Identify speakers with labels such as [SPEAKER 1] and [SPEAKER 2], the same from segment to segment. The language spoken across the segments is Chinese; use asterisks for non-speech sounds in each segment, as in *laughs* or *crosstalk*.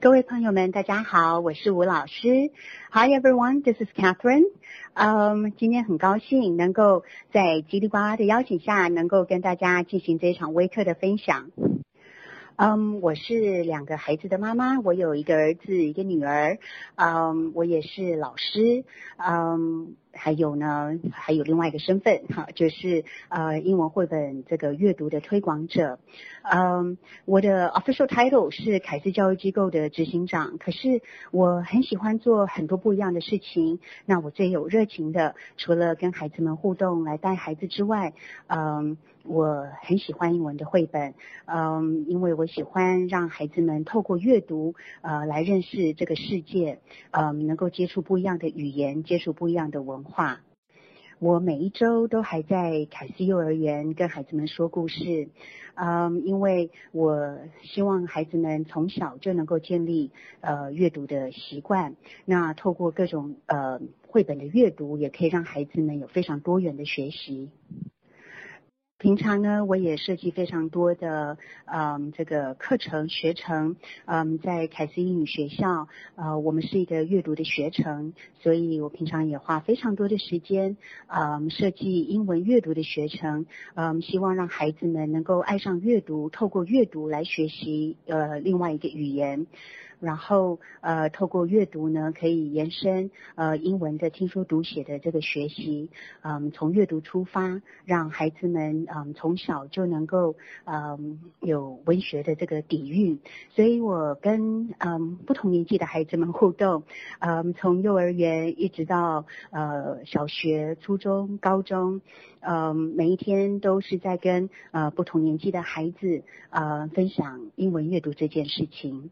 [SPEAKER 1] 各位朋友们，大家好，我是吴老师。Hi everyone, this is Catherine. 嗯，今天很高兴能够在叽里呱啦的邀请下，能够跟大家进行这场微课的分享。嗯，我是两个孩子的妈妈，我有一个儿子，一个女儿。嗯，我也是老师。嗯。还有呢，还有另外一个身份哈，就是呃英文绘本这个阅读的推广者。嗯，我的 official title 是凯斯教育机构的执行长。可是我很喜欢做很多不一样的事情。那我最有热情的，除了跟孩子们互动来带孩子之外，嗯，我很喜欢英文的绘本。嗯，因为我喜欢让孩子们透过阅读呃来认识这个世界，嗯，能够接触不一样的语言，接触不一样的文。文化，我每一周都还在凯斯幼儿园跟孩子们说故事，嗯，因为我希望孩子们从小就能够建立呃阅读的习惯，那透过各种呃绘本的阅读，也可以让孩子们有非常多元的学习。平常呢，我也设计非常多的嗯这个课程学程，嗯在凯斯英语学校，呃我们是一个阅读的学程，所以我平常也花非常多的时间，嗯设计英文阅读的学程，嗯希望让孩子们能够爱上阅读，透过阅读来学习呃另外一个语言。然后呃，透过阅读呢，可以延伸呃英文的听说读写的这个学习，嗯，从阅读出发，让孩子们嗯从小就能够嗯有文学的这个底蕴。所以我跟嗯不同年纪的孩子们互动，嗯，从幼儿园一直到呃小学、初中、高中，嗯，每一天都是在跟呃不同年纪的孩子呃分享英文阅读这件事情。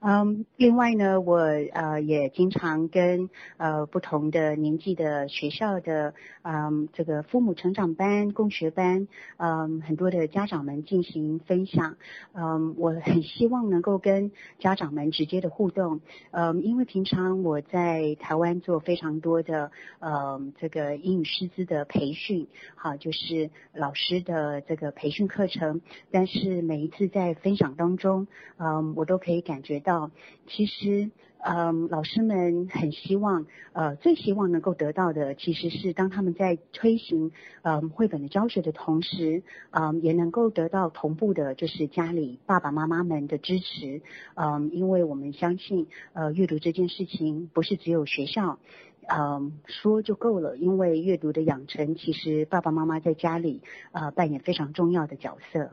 [SPEAKER 1] 嗯，另外呢，我呃也经常跟呃不同的年纪的学校的嗯这个父母成长班、共学班，嗯很多的家长们进行分享。嗯，我很希望能够跟家长们直接的互动。嗯，因为平常我在台湾做非常多的呃这个英语师资的培训，好，就是老师的这个培训课程。但是每一次在分享当中，嗯，我都可以感觉。到，其实，嗯，老师们很希望，呃，最希望能够得到的，其实是当他们在推行，嗯，绘本的教学的同时，嗯，也能够得到同步的，就是家里爸爸妈妈们的支持，嗯，因为我们相信，呃，阅读这件事情不是只有学校，嗯，说就够了，因为阅读的养成，其实爸爸妈妈在家里，呃，扮演非常重要的角色。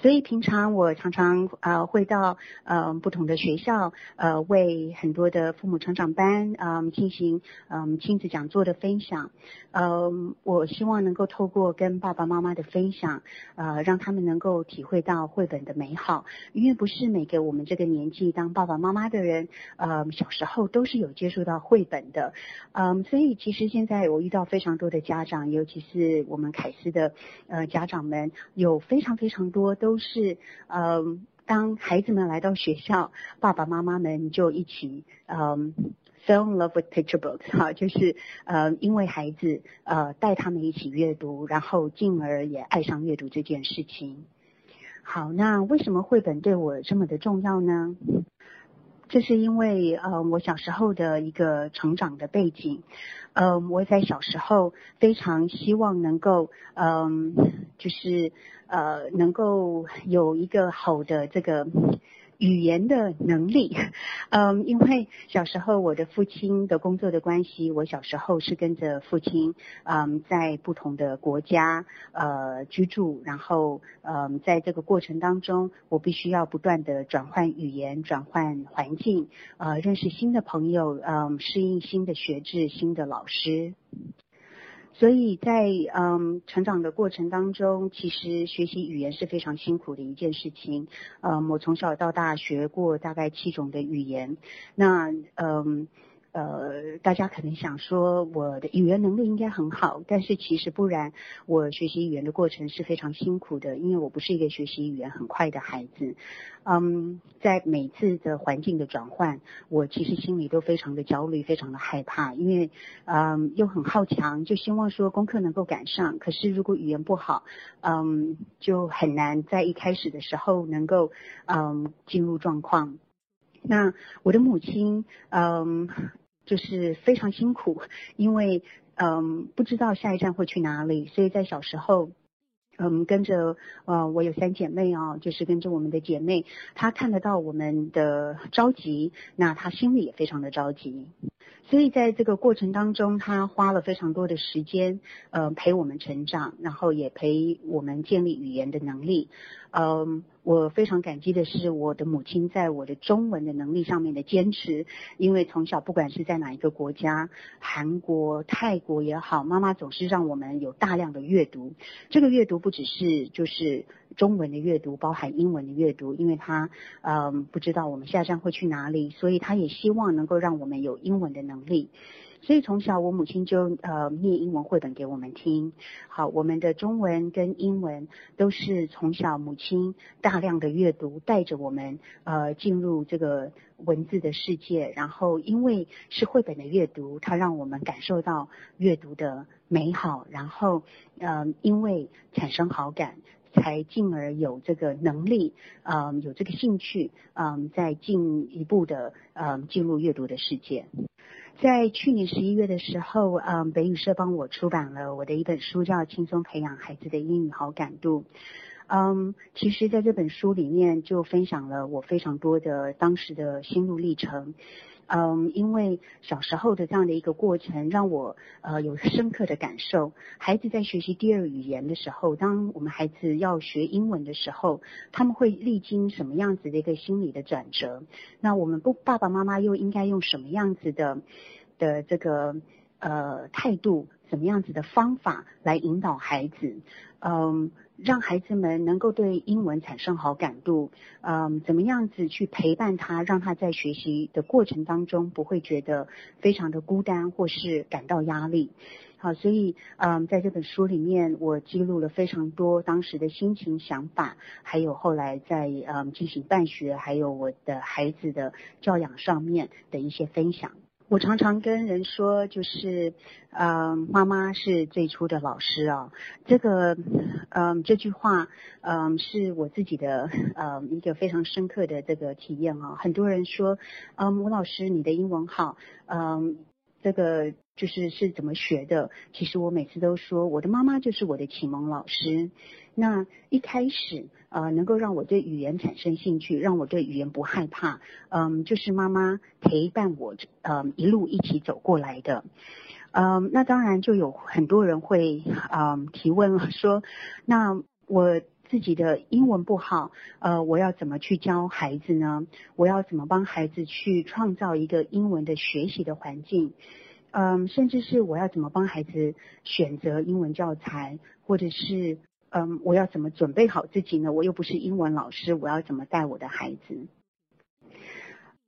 [SPEAKER 1] 所以平常我常常呃会到呃不同的学校呃为很多的父母成长班嗯进行嗯亲子讲座的分享，嗯我希望能够透过跟爸爸妈妈的分享呃让他们能够体会到绘本的美好，因为不是每个我们这个年纪当爸爸妈妈的人呃小时候都是有接触到绘本的，嗯所以其实现在我遇到非常多的家长，尤其是我们凯斯的呃家长们有非常非常多都。都是，嗯，当孩子们来到学校，爸爸妈妈们就一起，嗯，fell in love with picture books，哈，就是，呃，因为孩子，呃，带他们一起阅读，然后进而也爱上阅读这件事情。好，那为什么绘本对我这么的重要呢？这是因为，呃，我小时候的一个成长的背景，嗯，我在小时候非常希望能够，嗯，就是，呃，能够有一个好的这个。语言的能力，嗯，因为小时候我的父亲的工作的关系，我小时候是跟着父亲，嗯，在不同的国家呃居住，然后嗯，在这个过程当中，我必须要不断的转换语言，转换环境，呃，认识新的朋友，嗯，适应新的学制，新的老师。所以在嗯成长的过程当中，其实学习语言是非常辛苦的一件事情。嗯，我从小到大学过大概七种的语言。那嗯呃，大家可能想说我的语言能力应该很好，但是其实不然。我学习语言的过程是非常辛苦的，因为我不是一个学习语言很快的孩子。嗯，在每次的环境的转换，我其实心里都非常的焦虑，非常的害怕，因为嗯又很好强，就希望说功课能够赶上。可是如果语言不好，嗯，就很难在一开始的时候能够嗯进入状况。那我的母亲，嗯，就是非常辛苦，因为嗯不知道下一站会去哪里，所以在小时候，嗯跟着呃我有三姐妹啊，就是跟着我们的姐妹，她看得到我们的着急，那她心里也非常的着急。所以在这个过程当中，她花了非常多的时间，呃，陪我们成长，然后也陪我们建立语言的能力。嗯，我非常感激的是我的母亲在我的中文的能力上面的坚持，因为从小不管是在哪一个国家，韩国、泰国也好，妈妈总是让我们有大量的阅读。这个阅读不只是就是中文的阅读，包含英文的阅读，因为她嗯不知道我们下站会去哪里，所以她也希望能够让我们有英文的能力。所以从小我母亲就呃念英文绘本给我们听，好，我们的中文跟英文都是从小母亲大量的阅读带着我们呃进入这个文字的世界，然后因为是绘本的阅读，它让我们感受到阅读的美好，然后呃因为产生好感，才进而有这个能力，嗯有这个兴趣，嗯再进一步的嗯进入阅读的世界。在去年十一月的时候，嗯，北语社帮我出版了我的一本书，叫《轻松培养孩子的英语好感度》。嗯，其实在这本书里面就分享了我非常多的当时的心路历程。嗯，因为小时候的这样的一个过程，让我呃有深刻的感受。孩子在学习第二语言的时候，当我们孩子要学英文的时候，他们会历经什么样子的一个心理的转折？那我们不爸爸妈妈又应该用什么样子的的这个呃态度，什么样子的方法来引导孩子？嗯。让孩子们能够对英文产生好感度，嗯，怎么样子去陪伴他，让他在学习的过程当中不会觉得非常的孤单或是感到压力。好，所以嗯，在这本书里面，我记录了非常多当时的心情、想法，还有后来在嗯进行办学，还有我的孩子的教养上面的一些分享。我常常跟人说，就是，嗯，妈妈是最初的老师啊。这个，嗯，这句话，嗯，是我自己的，呃，一个非常深刻的这个体验啊。很多人说，嗯，吴老师，你的英文好，嗯，这个就是是怎么学的？其实我每次都说，我的妈妈就是我的启蒙老师。那一开始，呃，能够让我对语言产生兴趣，让我对语言不害怕，嗯，就是妈妈陪伴我，嗯，一路一起走过来的，嗯，那当然就有很多人会，嗯，提问了，说，那我自己的英文不好，呃，我要怎么去教孩子呢？我要怎么帮孩子去创造一个英文的学习的环境？嗯，甚至是我要怎么帮孩子选择英文教材，或者是。嗯，我要怎么准备好自己呢？我又不是英文老师，我要怎么带我的孩子？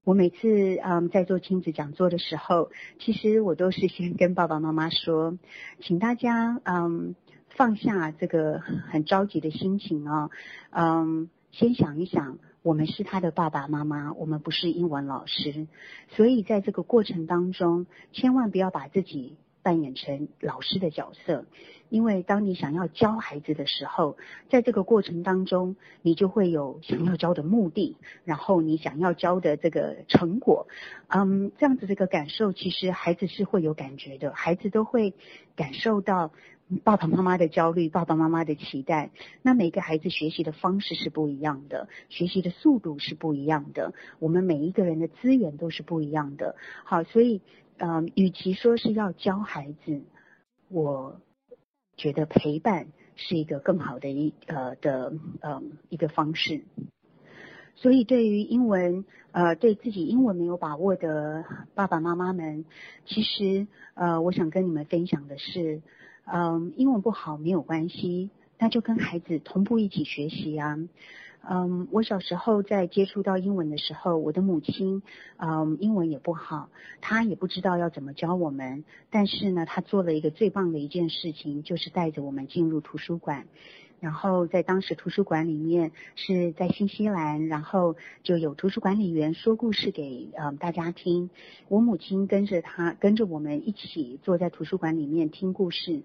[SPEAKER 1] 我每次嗯在做亲子讲座的时候，其实我都是先跟爸爸妈妈说，请大家嗯放下这个很着急的心情啊，嗯，先想一想，我们是他的爸爸妈妈，我们不是英文老师，所以在这个过程当中，千万不要把自己扮演成老师的角色。因为当你想要教孩子的时候，在这个过程当中，你就会有想要教的目的，然后你想要教的这个成果，嗯，这样子这个感受，其实孩子是会有感觉的，孩子都会感受到爸爸妈妈的焦虑，爸爸妈妈的期待。那每个孩子学习的方式是不一样的，学习的速度是不一样的，我们每一个人的资源都是不一样的。好，所以，嗯，与其说是要教孩子，我。觉得陪伴是一个更好的一呃的呃一个方式，所以对于英文呃对自己英文没有把握的爸爸妈妈们，其实呃我想跟你们分享的是，嗯英文不好没有关系，那就跟孩子同步一起学习啊，嗯，我小时候在接触到英文的时候，我的母亲，嗯，英文也不好，她也不知道要怎么教我们。但是呢，她做了一个最棒的一件事情，就是带着我们进入图书馆。然后在当时图书馆里面是在新西兰，然后就有图书管理员说故事给呃大家听。我母亲跟着他，跟着我们一起坐在图书馆里面听故事。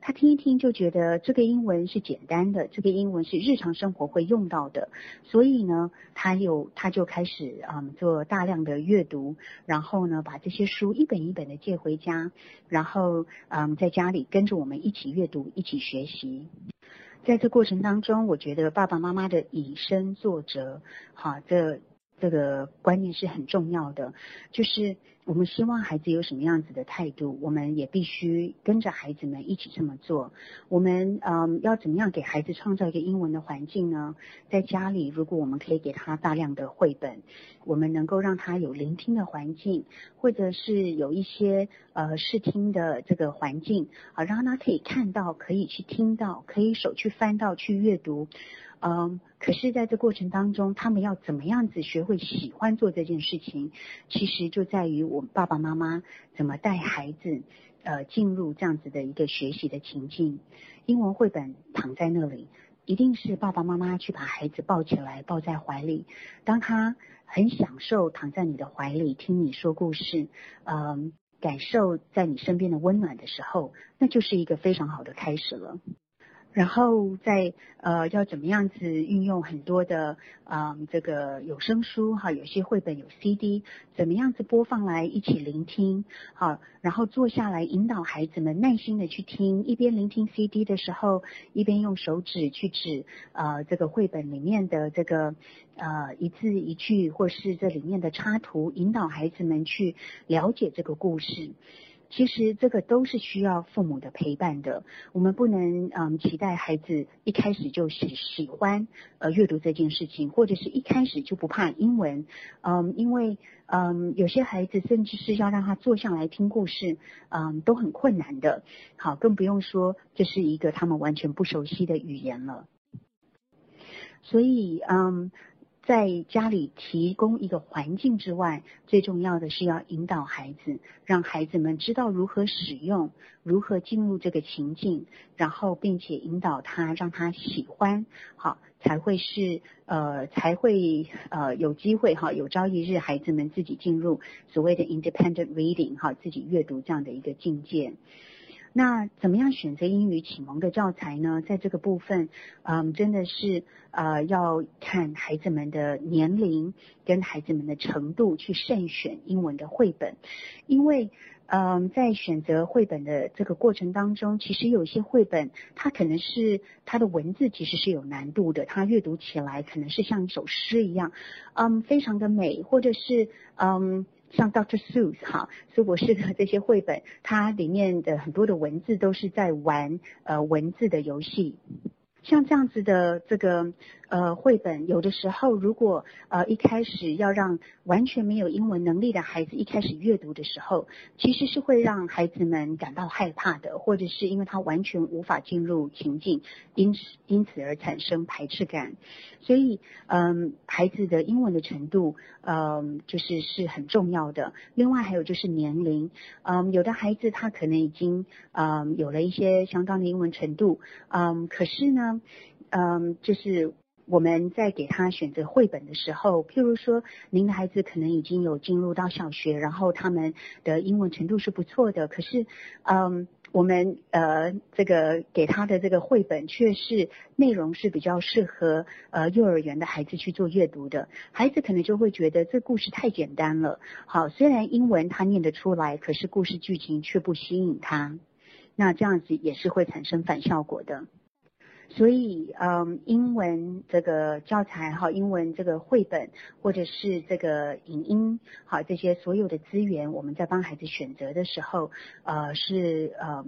[SPEAKER 1] 他听一听就觉得这个英文是简单的，这个英文是日常生活会用到的，所以呢，他有他就开始嗯做大量的阅读，然后呢把这些书一本一本的借回家，然后嗯在家里跟着我们一起阅读，一起学习。在这过程当中，我觉得爸爸妈妈的以身作则，好，这这个观念是很重要的，就是。我们希望孩子有什么样子的态度，我们也必须跟着孩子们一起这么做。我们嗯，要怎么样给孩子创造一个英文的环境呢？在家里，如果我们可以给他大量的绘本，我们能够让他有聆听的环境，或者是有一些呃视听的这个环境啊，让他可以看到，可以去听到，可以手去翻到去阅读。嗯，可是在这过程当中，他们要怎么样子学会喜欢做这件事情？其实就在于我们爸爸妈妈怎么带孩子，呃，进入这样子的一个学习的情境。英文绘本躺在那里，一定是爸爸妈妈去把孩子抱起来，抱在怀里。当他很享受躺在你的怀里，听你说故事，嗯，感受在你身边的温暖的时候，那就是一个非常好的开始了。然后在呃要怎么样子运用很多的嗯这个有声书哈，有些绘本有 CD，怎么样子播放来一起聆听好，然后坐下来引导孩子们耐心的去听，一边聆听 CD 的时候，一边用手指去指呃这个绘本里面的这个呃一字一句或是这里面的插图，引导孩子们去了解这个故事。其实这个都是需要父母的陪伴的。我们不能嗯期待孩子一开始就喜喜欢呃阅读这件事情，或者是一开始就不怕英文。嗯，因为嗯有些孩子甚至是要让他坐下来听故事，嗯都很困难的。好，更不用说这是一个他们完全不熟悉的语言了。所以嗯。在家里提供一个环境之外，最重要的是要引导孩子，让孩子们知道如何使用，如何进入这个情境，然后并且引导他，让他喜欢，好，才会是呃才会呃有机会哈，有朝一日孩子们自己进入所谓的 independent reading 哈，自己阅读这样的一个境界。那怎么样选择英语启蒙的教材呢？在这个部分，嗯，真的是呃要看孩子们的年龄跟孩子们的程度去慎选英文的绘本，因为嗯在选择绘本的这个过程当中，其实有些绘本它可能是它的文字其实是有难度的，它阅读起来可能是像一首诗一样，嗯，非常的美，或者是嗯。像 Doctor Seuss 哈，苏博士的这些绘本，它里面的很多的文字都是在玩呃文字的游戏。像这样子的这个呃绘本，有的时候如果呃一开始要让完全没有英文能力的孩子一开始阅读的时候，其实是会让孩子们感到害怕的，或者是因为他完全无法进入情境，因此因此而产生排斥感。所以嗯，孩子的英文的程度嗯就是是很重要的。另外还有就是年龄，嗯有的孩子他可能已经嗯有了一些相当的英文程度，嗯可是呢。嗯，就是我们在给他选择绘本的时候，譬如说，您的孩子可能已经有进入到小学，然后他们的英文程度是不错的，可是，嗯，我们呃这个给他的这个绘本却是内容是比较适合呃幼儿园的孩子去做阅读的，孩子可能就会觉得这故事太简单了。好，虽然英文他念得出来，可是故事剧情却不吸引他，那这样子也是会产生反效果的。所以，嗯，英文这个教材哈，英文这个绘本或者是这个影音，好，这些所有的资源，我们在帮孩子选择的时候，呃，是呃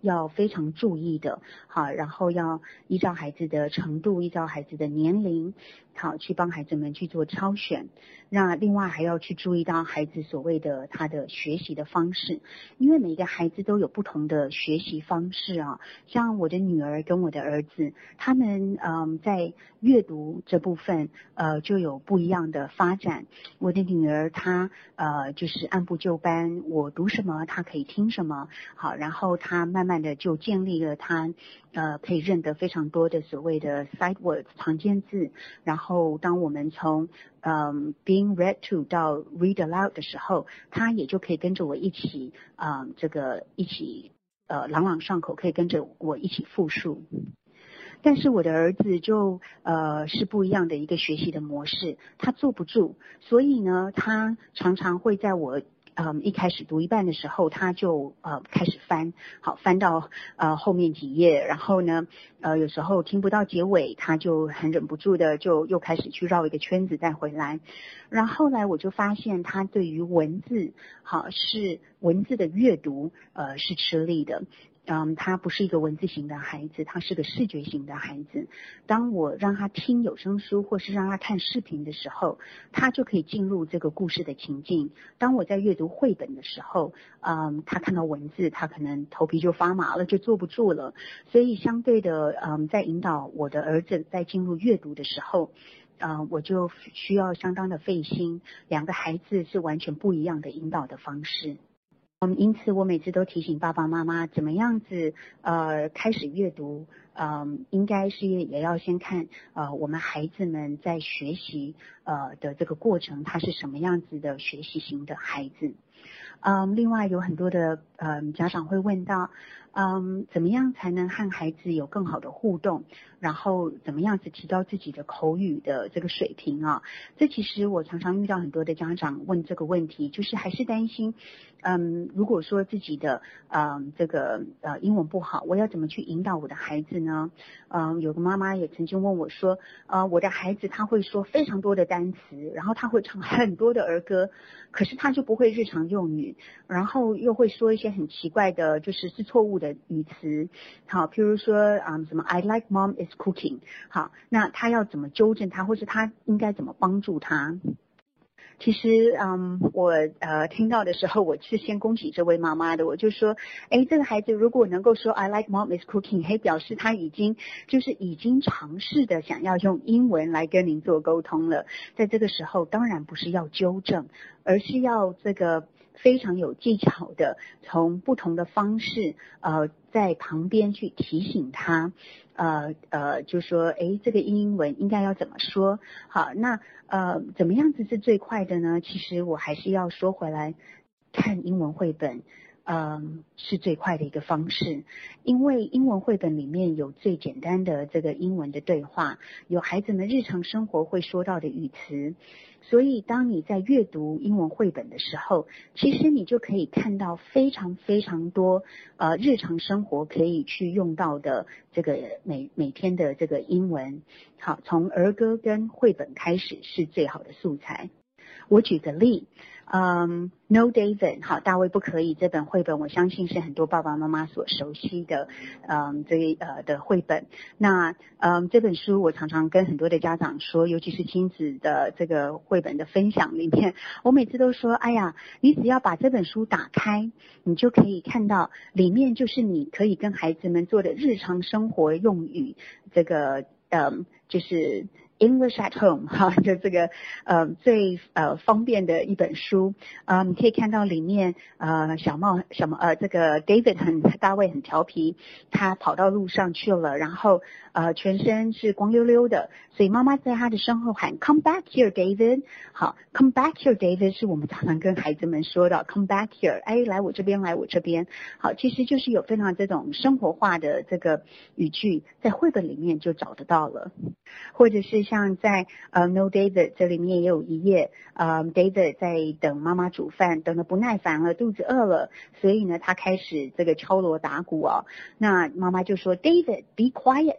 [SPEAKER 1] 要非常注意的，好，然后要依照孩子的程度，依照孩子的年龄。好，去帮孩子们去做挑选。那另外还要去注意到孩子所谓的他的学习的方式，因为每个孩子都有不同的学习方式啊。像我的女儿跟我的儿子，他们嗯在阅读这部分呃就有不一样的发展。我的女儿她呃就是按部就班，我读什么她可以听什么。好，然后她慢慢慢的就建立了他呃可以认得非常多的所谓的 sight words 常见字，然。后，当我们从嗯 being read to 到 read aloud 的时候，他也就可以跟着我一起啊，这个一起呃朗朗上口，可以跟着我一起复述。但是我的儿子就呃是不一样的一个学习的模式，他坐不住，所以呢，他常常会在我。嗯，一开始读一半的时候，他就呃开始翻，好翻到呃后面几页，然后呢，呃有时候听不到结尾，他就很忍不住的就又开始去绕一个圈子再回来，然后后来我就发现他对于文字，好是文字的阅读，呃是吃力的。嗯，他不是一个文字型的孩子，他是个视觉型的孩子。当我让他听有声书，或是让他看视频的时候，他就可以进入这个故事的情境。当我在阅读绘本的时候，嗯，他看到文字，他可能头皮就发麻了，就坐不住了。所以相对的，嗯，在引导我的儿子在进入阅读的时候，嗯，我就需要相当的费心。两个孩子是完全不一样的引导的方式。嗯，因此我每次都提醒爸爸妈妈，怎么样子呃开始阅读，嗯，应该是也要先看呃我们孩子们在学习呃的这个过程，他是什么样子的学习型的孩子。嗯，另外有很多的嗯家长会问到。嗯，怎么样才能和孩子有更好的互动？然后怎么样子提高自己的口语的这个水平啊？这其实我常常遇到很多的家长问这个问题，就是还是担心，嗯，如果说自己的嗯这个呃英文不好，我要怎么去引导我的孩子呢？嗯，有个妈妈也曾经问我说，呃，我的孩子他会说非常多的单词，然后他会唱很多的儿歌，可是他就不会日常用语，然后又会说一些很奇怪的，就是是错误。的语词，好，譬如说啊，什么 I like mom is cooking，好，那他要怎么纠正他，或是他应该怎么帮助他？其实，嗯，我呃听到的时候，我是先恭喜这位妈妈的，我就说，哎，这个孩子如果能够说 I like mom is cooking，可以表示他已经就是已经尝试的想要用英文来跟您做沟通了。在这个时候，当然不是要纠正，而是要这个。非常有技巧的，从不同的方式，呃，在旁边去提醒他，呃呃，就说，哎，这个英文应该要怎么说？好，那呃，怎么样子是最快的呢？其实我还是要说回来，看英文绘本。嗯，是最快的一个方式，因为英文绘本里面有最简单的这个英文的对话，有孩子们日常生活会说到的语词，所以当你在阅读英文绘本的时候，其实你就可以看到非常非常多呃日常生活可以去用到的这个每每天的这个英文。好，从儿歌跟绘本开始是最好的素材。我举个例。嗯，No David，好，大卫不可以这本绘本，我相信是很多爸爸妈妈所熟悉的，嗯，这呃的绘本。那嗯这本书我常常跟很多的家长说，尤其是亲子的这个绘本的分享里面，我每次都说，哎呀，你只要把这本书打开，你就可以看到里面就是你可以跟孩子们做的日常生活用语，这个嗯就是。English at home，哈，就这个呃最呃方便的一本书，呃，你可以看到里面呃小帽什么呃这个 David 很大卫很调皮，他跑到路上去了，然后呃全身是光溜溜的，所以妈妈在他的身后喊 Come back here, David。好，Come back here, David 是我们常常跟孩子们说的，Come back here，哎，来我这边，来我这边。好，其实就是有非常这种生活化的这个语句，在绘本里面就找得到了，或者是。像在呃 No David 这里面也有一页，呃 David 在等妈妈煮饭，等的不耐烦了，肚子饿了，所以呢他开始这个敲锣打鼓哦。那妈妈就说 David be quiet，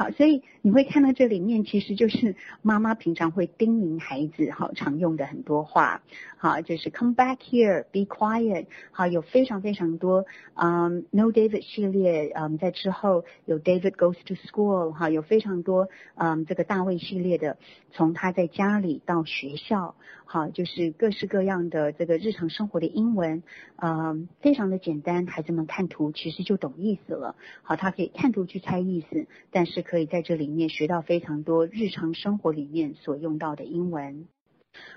[SPEAKER 1] 好，所以你会看到这里面其实就是妈妈平常会叮咛孩子，好常用的很多话，好就是 come back here，be quiet，好有非常非常多，嗯，no David 系列，嗯，在之后有 David goes to school，哈，有非常多，嗯，这个大卫系列的，从他在家里到学校，好就是各式各样的这个日常生活的英文，嗯，非常的简单，孩子们看图其实就懂意思了，好，他可以看图去猜意思，但是。可以在这里面学到非常多日常生活里面所用到的英文。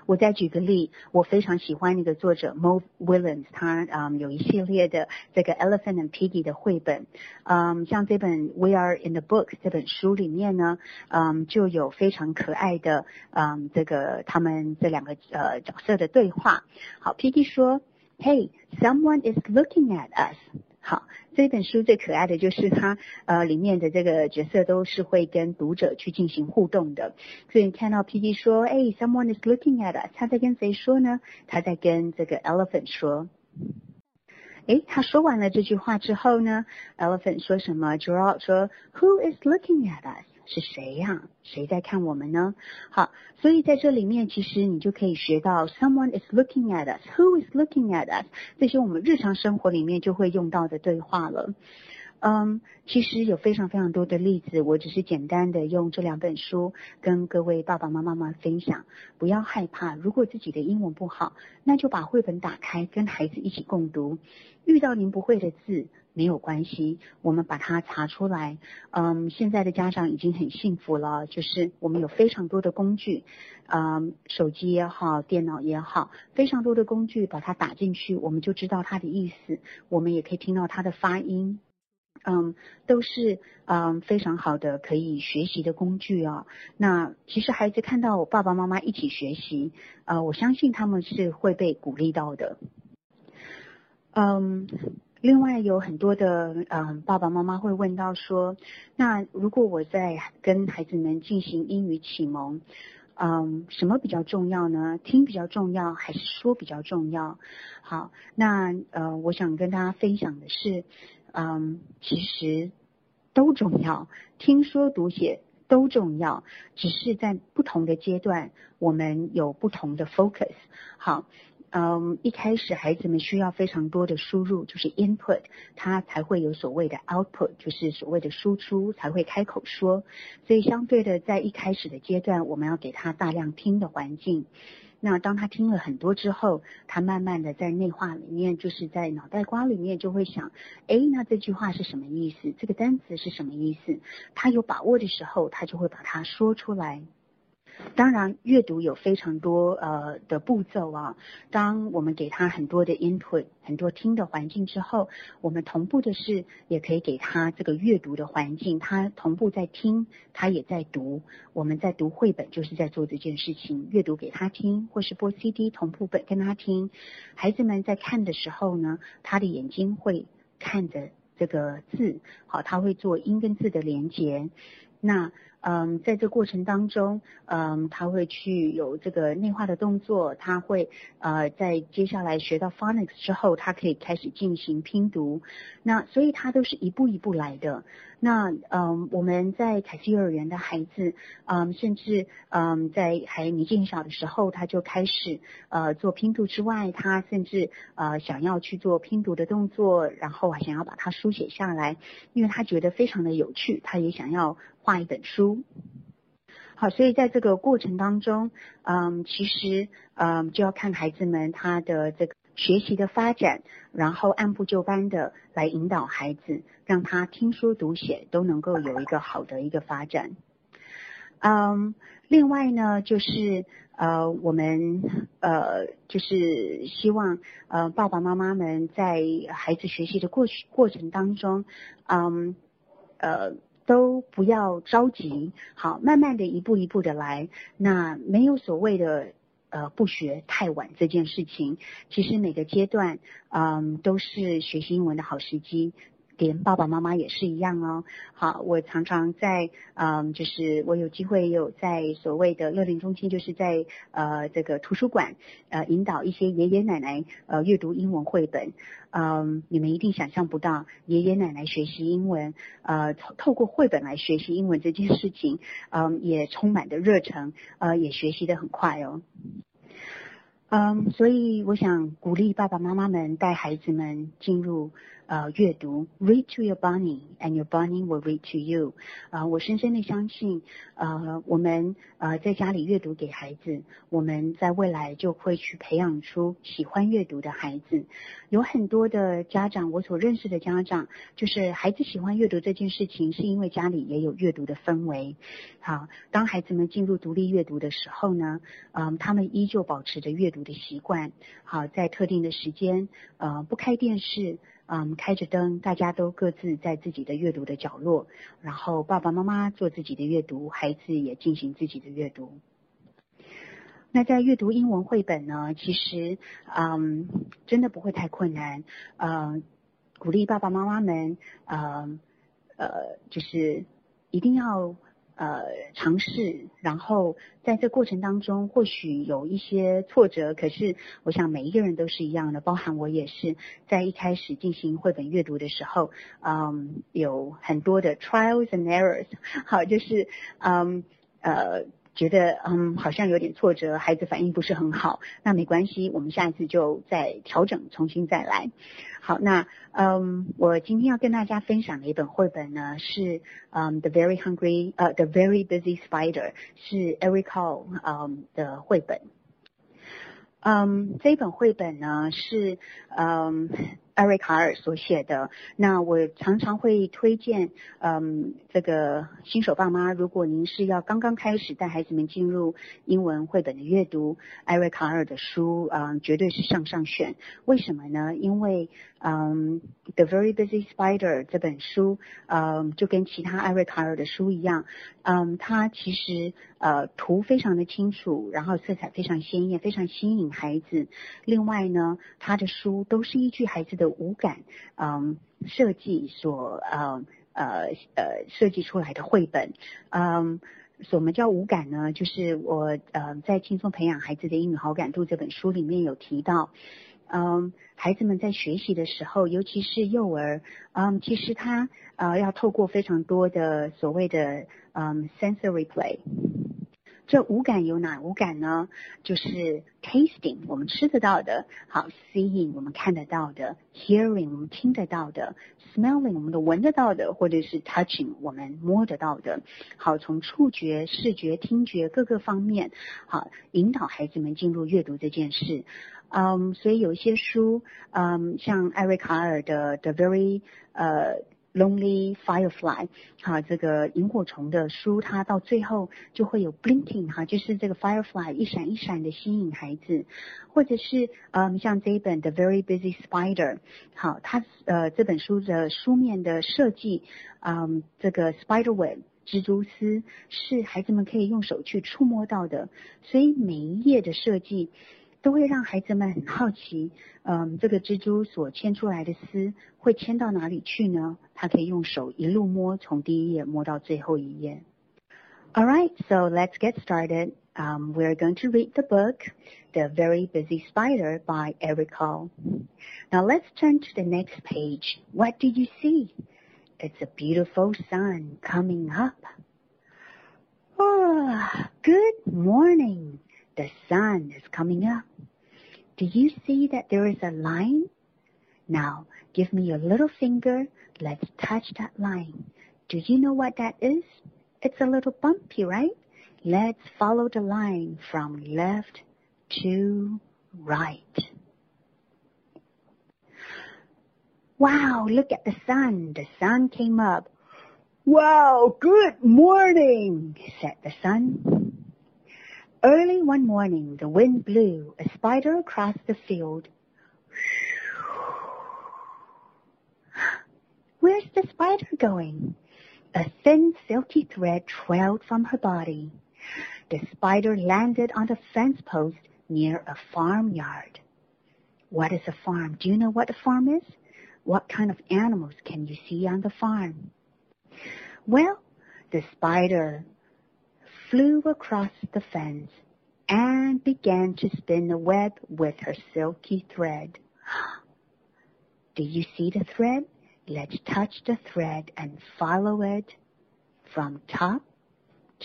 [SPEAKER 1] 我再举个例，我非常喜欢那个作者 Mo Willems，他嗯有一系列的这个 Elephant and Piggy 的绘本，嗯，像这本 We Are in the Book 这本书里面呢，嗯，就有非常可爱的嗯这个他们这两个呃角色的对话。好，Piggy 说，Hey，someone is looking at us。好，这本书最可爱的就是它，呃，里面的这个角色都是会跟读者去进行互动的。所以你看到 P D 说，哎，someone is looking at us，他在跟谁说呢？他在跟这个 elephant 说。哎，他说完了这句话之后呢，elephant 说什么 giraffe 说，Who is looking at us？是谁呀？谁在看我们呢？好，所以在这里面，其实你就可以学到 someone is looking at us，who is looking at us，这些我们日常生活里面就会用到的对话了。嗯，其实有非常非常多的例子，我只是简单的用这两本书跟各位爸爸妈妈们分享。不要害怕，如果自己的英文不好，那就把绘本打开，跟孩子一起共读。遇到您不会的字。没有关系，我们把它查出来。嗯，现在的家长已经很幸福了，就是我们有非常多的工具，嗯，手机也好，电脑也好，非常多的工具，把它打进去，我们就知道它的意思，我们也可以听到它的发音，嗯，都是嗯非常好的可以学习的工具啊。那其实孩子看到我爸爸妈妈一起学习，呃，我相信他们是会被鼓励到的，嗯。另外有很多的嗯爸爸妈妈会问到说，那如果我在跟孩子们进行英语启蒙，嗯什么比较重要呢？听比较重要还是说比较重要？好，那呃我想跟大家分享的是，嗯其实都重要，听说读写都重要，只是在不同的阶段我们有不同的 focus。好。嗯，一开始孩子们需要非常多的输入，就是 input，他才会有所谓的 output，就是所谓的输出，才会开口说。所以相对的，在一开始的阶段，我们要给他大量听的环境。那当他听了很多之后，他慢慢的在内化里面，就是在脑袋瓜里面就会想，哎，那这句话是什么意思？这个单词是什么意思？他有把握的时候，他就会把它说出来。当然，阅读有非常多呃的步骤啊。当我们给他很多的 input，很多听的环境之后，我们同步的是也可以给他这个阅读的环境。他同步在听，他也在读。我们在读绘本，就是在做这件事情，阅读给他听，或是播 CD 同步本跟他听。孩子们在看的时候呢，他的眼睛会看着这个字，好，他会做音跟字的连接。那嗯，在这过程当中，嗯，他会去有这个内化的动作，他会呃，在接下来学到 phonics 之后，他可以开始进行拼读。那所以他都是一步一步来的。那嗯，我们在凯西幼儿园的孩子，嗯，甚至嗯，在还年纪很小的时候，他就开始呃做拼读之外，他甚至呃想要去做拼读的动作，然后还想要把它书写下来，因为他觉得非常的有趣，他也想要。画一本书，好，所以在这个过程当中，嗯，其实，嗯，就要看孩子们他的这个学习的发展，然后按部就班的来引导孩子，让他听说读写都能够有一个好的一个发展。嗯，另外呢，就是呃，我们呃，就是希望呃，爸爸妈妈们在孩子学习的过过程当中，嗯，呃。都不要着急，好，慢慢的一步一步的来。那没有所谓的呃不学太晚这件事情，其实每个阶段嗯都是学习英文的好时机。连爸爸妈妈也是一样哦。好，我常常在嗯，就是我有机会有在所谓的乐龄中心，就是在呃这个图书馆呃引导一些爷爷奶奶呃阅读英文绘本。嗯，你们一定想象不到，爷爷奶奶学习英文呃透透过绘本来学习英文这件事情，嗯，也充满的热忱，呃，也学习的很快哦。嗯，所以我想鼓励爸爸妈妈们带孩子们进入。呃，阅读，read to your bunny and your bunny will read to you。啊，我深深的相信，呃，我们呃在家里阅读给孩子，我们在未来就会去培养出喜欢阅读的孩子。有很多的家长，我所认识的家长，就是孩子喜欢阅读这件事情，是因为家里也有阅读的氛围。好，当孩子们进入独立阅读的时候呢，嗯，他们依旧保持着阅读的习惯。好，在特定的时间，呃，不开电视。嗯，开着灯，大家都各自在自己的阅读的角落，然后爸爸妈妈做自己的阅读，孩子也进行自己的阅读。那在阅读英文绘本呢，其实嗯，真的不会太困难。呃，鼓励爸爸妈妈们，呃呃，就是一定要。呃，尝试，然后在这过程当中，或许有一些挫折，可是我想每一个人都是一样的，包含我也是在一开始进行绘本阅读的时候，嗯，有很多的 trials and errors，好，就是嗯呃。觉得嗯好像有点挫折，孩子反应不是很好，那没关系，我们下一次就再调整，重新再来。好，那嗯我今天要跟大家分享的一本绘本呢是嗯 The Very Hungry 呃 The Very Busy Spider 是 Eric Hall 嗯的绘本。嗯这本绘本呢是嗯。艾瑞卡尔所写的，那我常常会推荐，嗯，这个新手爸妈，如果您是要刚刚开始带孩子们进入英文绘本的阅读，艾瑞卡尔的书，嗯，绝对是上上选。为什么呢？因为，嗯，《The Very Busy Spider》这本书，嗯，就跟其他艾瑞卡尔的书一样，嗯，它其实，呃，图非常的清楚，然后色彩非常鲜艳，非常吸引孩子。另外呢，他的书都是依据孩子的五感，嗯，设计所嗯呃呃设计出来的绘本，嗯，什么叫五感呢？就是我呃在轻松培养孩子的英语好感度这本书里面有提到，嗯，孩子们在学习的时候，尤其是幼儿，嗯，其实他呃要透过非常多的所谓的嗯 sensory play。这五感有哪五感呢？就是 tasting，我们吃得到的；好，seeing，我们看得到的；hearing，我们听得到的；smelling，我们都闻得到的；或者是 touching，我们摸得到的。好，从触觉、视觉、听觉各个方面，好，引导孩子们进入阅读这件事。嗯，所以有一些书，嗯，像艾瑞卡尔的《The Very》呃。Lonely Firefly，哈，这个萤火虫的书，它到最后就会有 blinking，哈，就是这个 firefly 一闪一闪的吸引孩子，或者是嗯，像这一本 The Very Busy Spider，好，它呃这本书的书面的设计，嗯，这个 spider web 蜘蛛丝是孩子们可以用手去触摸到的，所以每一页的设计。都会让孩子们很好奇，嗯，这个蜘蛛所牵出来的丝会牵到哪里去呢？他可以用手一路摸，从第一页摸到最后一页。All right, so let's get started. Um, we're going to read the book, The Very Busy Spider by Eric Hall. Now let's turn to the next page. What do you see? It's a beautiful sun coming up. Oh, good morning. The sun is coming up. Do you see that there is a line? Now, give me your little finger. Let's touch that line. Do you know what that is? It's a little bumpy, right? Let's follow the line from left to right. Wow, look at the sun. The sun came up. Wow, good morning, said the sun. Early one morning, the wind blew a spider across the field. *gasps* Where's the spider going? A thin, silky thread trailed from her body. The spider landed on the fence post near a farmyard. What is a farm? Do you know what a farm is? what kind of animals can you see on the farm? Well, the spider flew across the fence and began to spin a web with her silky thread. *gasps* Do you see the thread? Let's touch the thread and follow it from top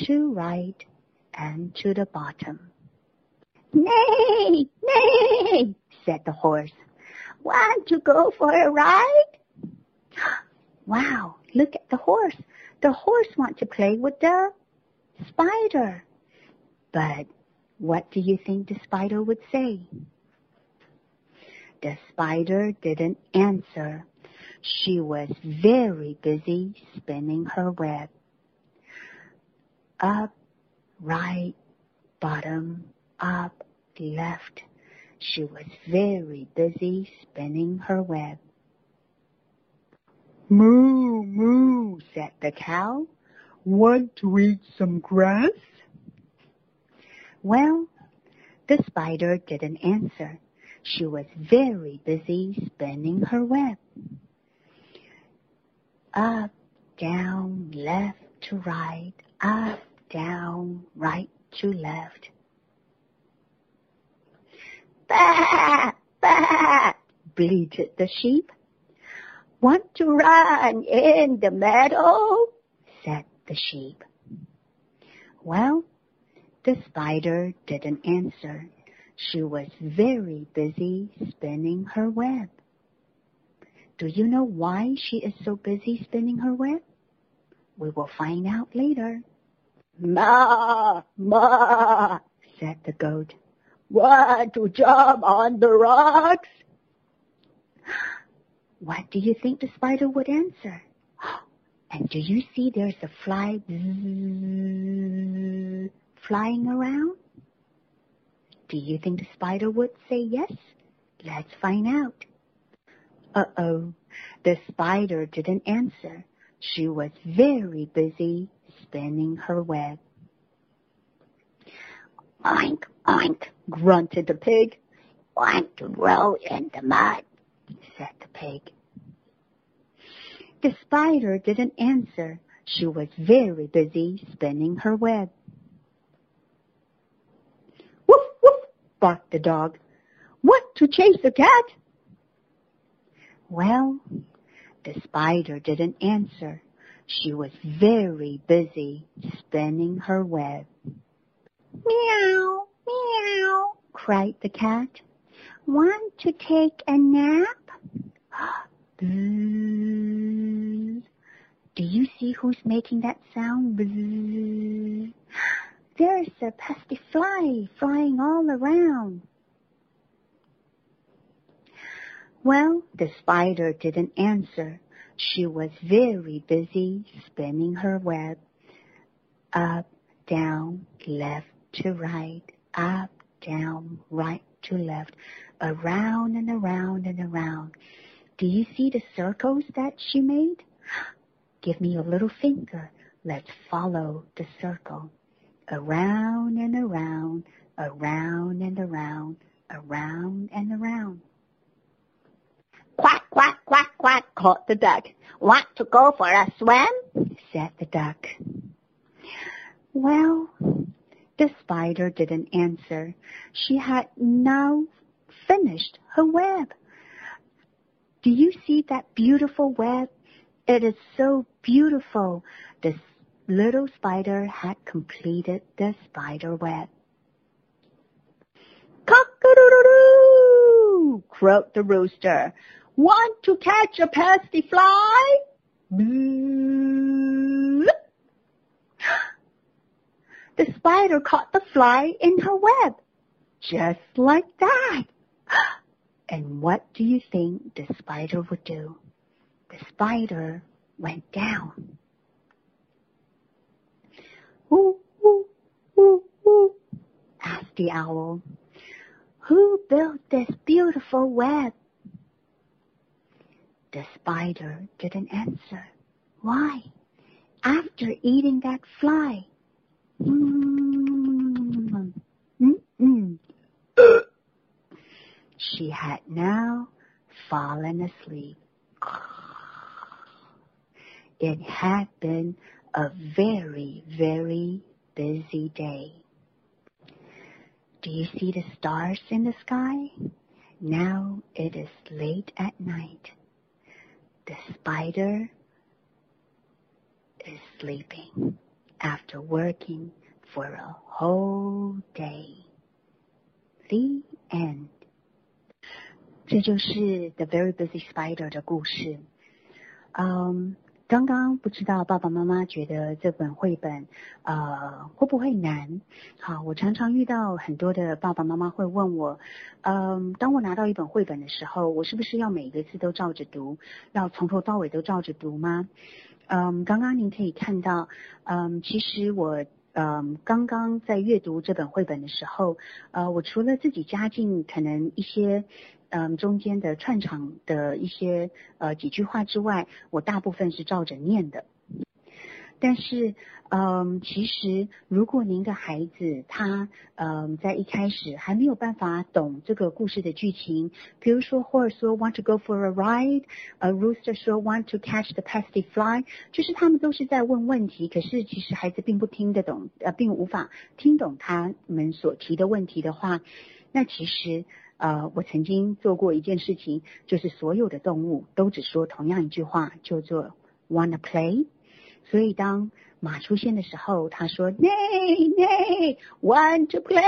[SPEAKER 1] to right and to the bottom. Nay, nay, said the horse. Want to go for a ride? *gasps* Wow, look at the horse. The horse wants to play with the spider. But what do you think the spider would say? The spider didn't answer. She was very busy spinning her web. Up, right, bottom, up, left. She was very busy spinning her web. Moo, moo, said the cow. Want to eat some grass? Well, the spider didn't answer. She was very busy spinning her web. Up, down, left to right, up, down, right to left. Bah! Bah! bleated the sheep. Want to run in the meadow? The sheep. Well, the spider didn't answer. She was very busy spinning her web. Do you know why she is so busy spinning her web? We will find out later. Ma, ma, said the goat. Want to jump on the rocks? *gasps* What do you think the spider would answer? And do you see there's a fly *laughs* flying around? Do you think the spider would say yes? Let's find out. Uh-oh, the spider didn't answer. She was very busy spinning her web. Oink, oink, grunted the pig. Want roll in the mud, said the pig. The spider didn't answer. She was very busy spinning her web. Woof, woof, barked the dog. What, to chase a cat? Well, the spider didn't answer. She was very busy spinning her web. Meow, meow, cried the cat. Want to take a nap? *gasps* Bzzz. Do you see who's making that sound? *gasps* There's a pesky fly flying all around. Well, the spider didn't answer. She was very busy spinning her web. Up, down, left to right, up, down, right to left, around and around and around. Do you see the circles that she made? Give me a little finger. Let's follow the circle. Around and around, around and around, around and around. Quack, quack, quack, quack, called the duck. Want to go for a swim? said the duck. Well, the spider didn't answer. She had now finished her web. Do you see that beautiful web? It is so beautiful. The little spider had completed the spider web. Cock-a-doodle-doo! croaked the rooster. Want to catch a pesky fly? The spider caught the fly in her web. Just like that. And what do you think the spider would do? The spider went down. Who, who, who, who? asked the owl. Who built this beautiful web? The spider didn't answer. Why? After eating that fly. Mm, mm, mm. She had now fallen asleep. It had been a very, very busy day. Do you see the stars in the sky? Now it is late at night. The spider is sleeping after working for a whole day. The end. 这就是 The Very Busy Spider 的故事。嗯， 刚刚不知道爸爸妈妈觉得这本绘本呃会不会难？好，我常常遇到很多的爸爸妈妈会问我，嗯，当我拿到一本绘本的时候，我是不是要每一个字都照着读，要从头到尾都照着读吗？嗯，刚刚您可以看到，嗯，其实我嗯刚刚在阅读这本绘本的时候，呃，我除了自己加进可能一些。嗯，中间的串场的一些呃几句话之外，我大部分是照着念的。但是，嗯，其实如果您的孩子他嗯在一开始还没有办法懂这个故事的剧情，比如说 horse 说 want to go for a ride，呃 rooster 说 want to catch the pasty fly，就是他们都是在问问题，可是其实孩子并不听得懂，呃，并无法听懂他们所提的问题的话，那其实。呃，我曾经做过一件事情，就是所有的动物都只说同样一句话，叫做 wanna play。所以当马出现的时候，他说 nay nay want to play。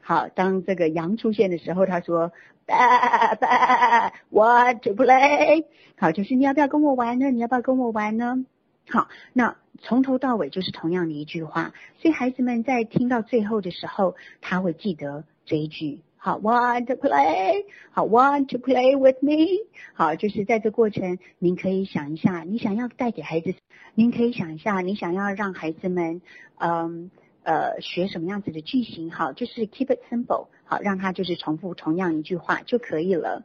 [SPEAKER 1] 好，当这个羊出现的时候，他说 ba ba want to play。好，就是你要不要跟我玩呢？你要不要跟我玩呢？好，那从头到尾就是同样的一句话，所以孩子们在听到最后的时候，他会记得这一句。好，want to play，好，want to play with me，好，就是在这过程，您可以想一下，你想要带给孩子，您可以想一下，你想要让孩子们，嗯，呃，学什么样子的句型，好，就是 keep it simple，好，让他就是重复同样一句话就可以了。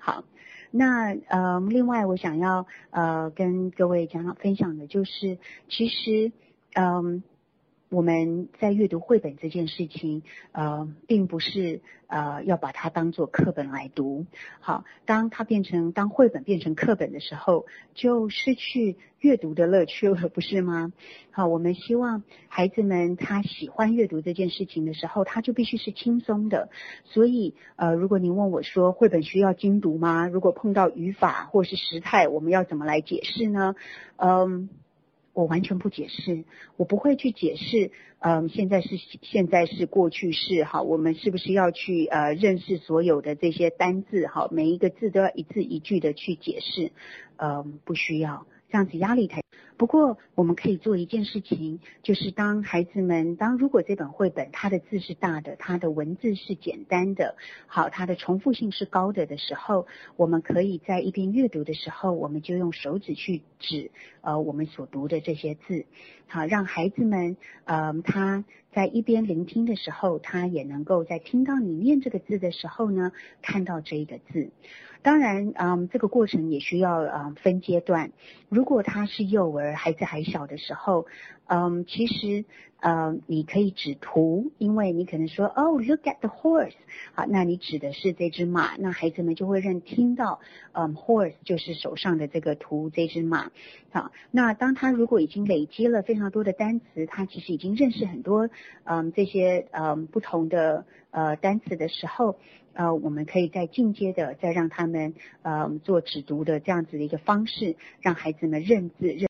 [SPEAKER 1] 好，那呃，另外我想要呃跟各位家长分享的就是，其实，嗯。我们在阅读绘本这件事情，呃，并不是呃要把它当做课本来读。好，当它变成当绘本变成课本的时候，就失去阅读的乐趣了，不是吗？好，我们希望孩子们他喜欢阅读这件事情的时候，他就必须是轻松的。所以，呃，如果您问我说绘本需要精读吗？如果碰到语法或是时态，我们要怎么来解释呢？嗯。我完全不解释，我不会去解释，嗯，现在是现在是过去式，哈，我们是不是要去呃认识所有的这些单字，哈，每一个字都要一字一句的去解释，嗯，不需要。这样子压力太。不过我们可以做一件事情，就是当孩子们当如果这本绘本它的字是大的，它的文字是简单的，好，它的重复性是高的的时候，我们可以在一边阅读的时候，我们就用手指去指呃我们所读的这些字，好，让孩子们呃他在一边聆听的时候，他也能够在听到你念这个字的时候呢，看到这一个字。当然，嗯，这个过程也需要嗯分阶段。如果他是幼儿，孩子还小的时候，嗯，其实呃你可以指图，因为你可能说哦，look at the horse，好，那你指的是这只马，那孩子们就会认听到，嗯，horse 就是手上的这个图，这只马。好，那当他如果已经累积了非常多的单词，他其实已经认识很多嗯这些嗯不同的呃单词的时候。呃，我们可以再进阶的，再让他们呃做指读的这样子的一个方式，让孩子们认字认，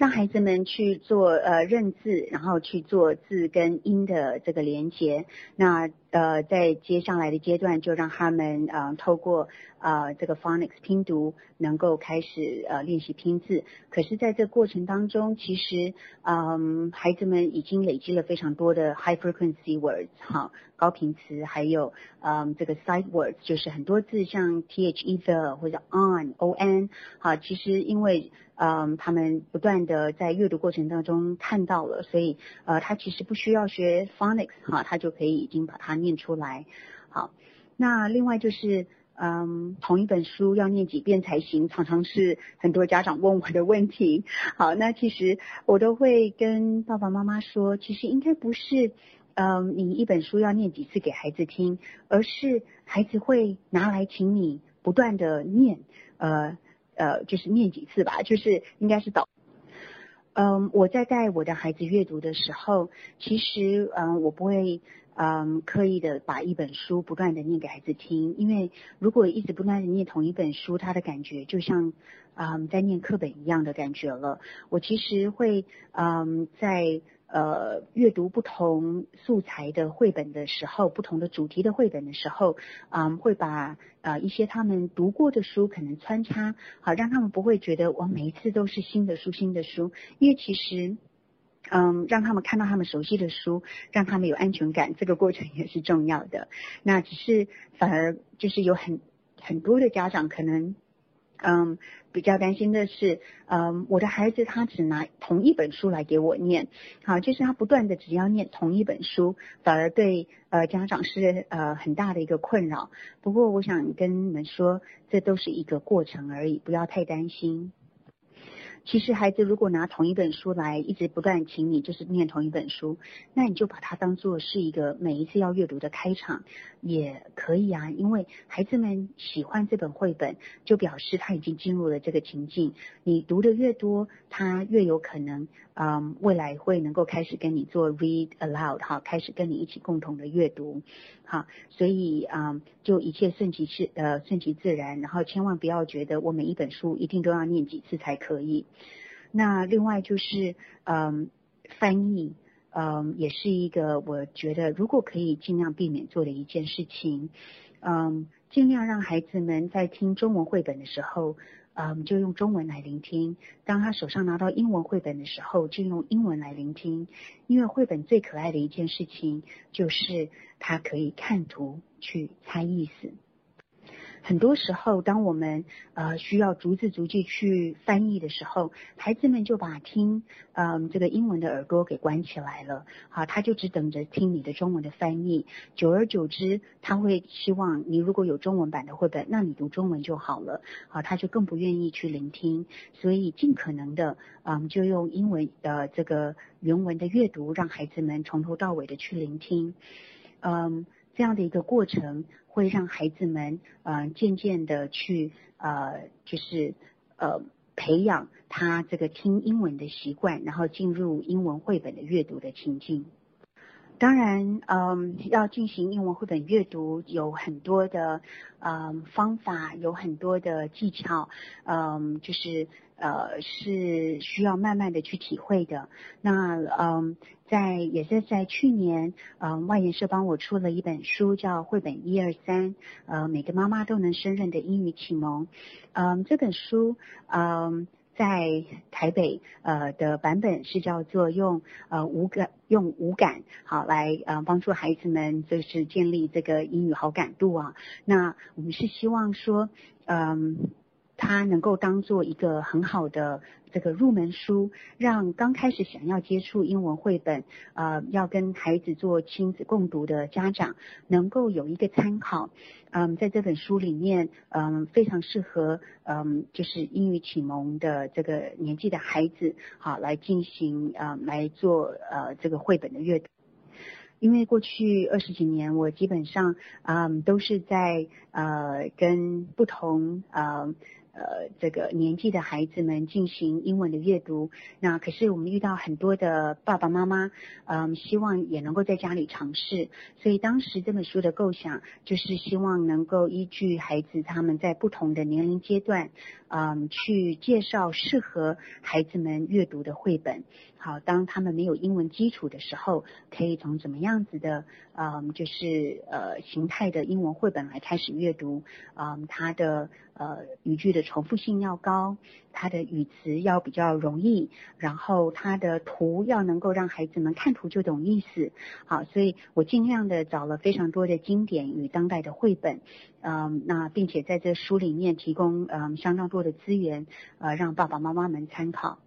[SPEAKER 1] 让孩子们去做呃认字，然后去做字跟音的这个连接。那呃，在接下来的阶段，就让他们呃透过。啊，这个 phonics 拼读能够开始呃练习拼字，可是在这过程当中，其实嗯孩子们已经累积了非常多的 high frequency words 哈高频词，还有嗯这个 side words 就是很多字像 t h e the 或者 on on 好，其实因为嗯他们不断的在阅读过程当中看到了，所以呃他其实不需要学 phonics 哈，他就可以已经把它念出来。好，那另外就是。嗯，同一本书要念几遍才行，常常是很多家长问我的问题。好，那其实我都会跟爸爸妈妈说，其实应该不是，嗯，你一本书要念几次给孩子听，而是孩子会拿来请你不断的念，呃。呃，就是念几次吧，就是应该是导。嗯，我在带我的孩子阅读的时候，其实嗯，我不会嗯刻意的把一本书不断的念给孩子听，因为如果一直不断的念同一本书，他的感觉就像嗯在念课本一样的感觉了。我其实会嗯在。呃，阅读不同素材的绘本的时候，不同的主题的绘本的时候，嗯，会把呃一些他们读过的书可能穿插，好让他们不会觉得我每一次都是新的书新的书，因为其实，嗯，让他们看到他们熟悉的书，让他们有安全感，这个过程也是重要的。那只是反而就是有很很多的家长可能。嗯，比较担心的是，嗯，我的孩子他只拿同一本书来给我念，好，就是他不断的只要念同一本书，反而对呃家长是呃很大的一个困扰。不过我想跟你们说，这都是一个过程而已，不要太担心。其实孩子如果拿同一本书来一直不断请你就是念同一本书，那你就把它当做是一个每一次要阅读的开场也可以啊，因为孩子们喜欢这本绘本，就表示他已经进入了这个情境。你读的越多，他越有可能，嗯，未来会能够开始跟你做 read aloud 哈，开始跟你一起共同的阅读，哈，所以嗯，就一切顺其自呃顺其自然，然后千万不要觉得我每一本书一定都要念几次才可以。那另外就是，嗯，翻译，嗯，也是一个我觉得如果可以尽量避免做的一件事情，嗯，尽量让孩子们在听中文绘本的时候，啊，我们，就用中文来聆听；当他手上拿到英文绘本的时候，就用英文来聆听。因为绘本最可爱的一件事情，就是他可以看图去猜意思。很多时候，当我们呃需要逐字逐句去翻译的时候，孩子们就把听嗯这个英文的耳朵给关起来了，好，他就只等着听你的中文的翻译。久而久之，他会希望你如果有中文版的绘本，那你读中文就好了，好，他就更不愿意去聆听。所以尽可能的嗯就用英文的这个原文的阅读，让孩子们从头到尾的去聆听，嗯。这样的一个过程会让孩子们呃渐渐的去呃就是呃培养他这个听英文的习惯，然后进入英文绘本的阅读的情境。当然，嗯，要进行英文绘本阅读有很多的嗯方法，有很多的技巧，嗯，就是呃是需要慢慢的去体会的。那嗯，在也是在去年，嗯，外研社帮我出了一本书，叫《绘本一二三》，呃，每个妈妈都能胜任的英语启蒙。嗯，这本书，嗯。在台北呃的版本是叫做用呃五感用五感好来呃帮助孩子们就是建立这个英语好感度啊。那我们是希望说嗯。它能够当做一个很好的这个入门书，让刚开始想要接触英文绘本，呃，要跟孩子做亲子共读的家长，能够有一个参考。嗯，在这本书里面，嗯，非常适合嗯，就是英语启蒙的这个年纪的孩子，好来进行呃来做呃这个绘本的阅读。因为过去二十几年，我基本上嗯都是在呃跟不同呃。呃，这个年纪的孩子们进行英文的阅读，那可是我们遇到很多的爸爸妈妈，嗯，希望也能够在家里尝试，所以当时这本书的构想就是希望能够依据孩子他们在不同的年龄阶段，嗯，去介绍适合孩子们阅读的绘本。好，当他们没有英文基础的时候，可以从怎么样子的，嗯，就是呃形态的英文绘本来开始阅读，嗯，它的呃语句的重复性要高，它的语词要比较容易，然后它的图要能够让孩子们看图就懂意思。好，所以我尽量的找了非常多的经典与当代的绘本，嗯，那并且在这书里面提供嗯相当多的资源，呃，让爸爸妈妈们参考。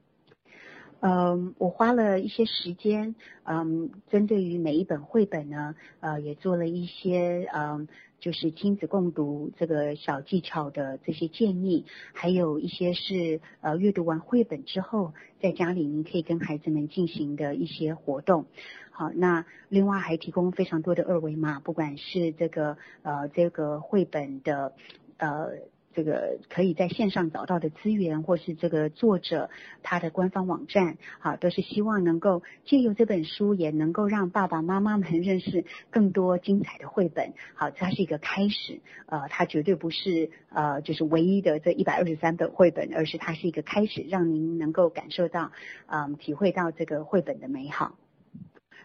[SPEAKER 1] 嗯，我花了一些时间，嗯，针对于每一本绘本呢，呃，也做了一些，嗯，就是亲子共读这个小技巧的这些建议，还有一些是，呃，阅读完绘本之后，在家里您可以跟孩子们进行的一些活动。好，那另外还提供非常多的二维码，不管是这个，呃，这个绘本的，呃。这个可以在线上找到的资源，或是这个作者他的官方网站，好，都是希望能够借由这本书，也能够让爸爸妈妈们认识更多精彩的绘本。好，它是一个开始，呃，它绝对不是呃就是唯一的这一百二十三本绘本，而是它是一个开始，让您能够感受到，嗯，体会到这个绘本的美好。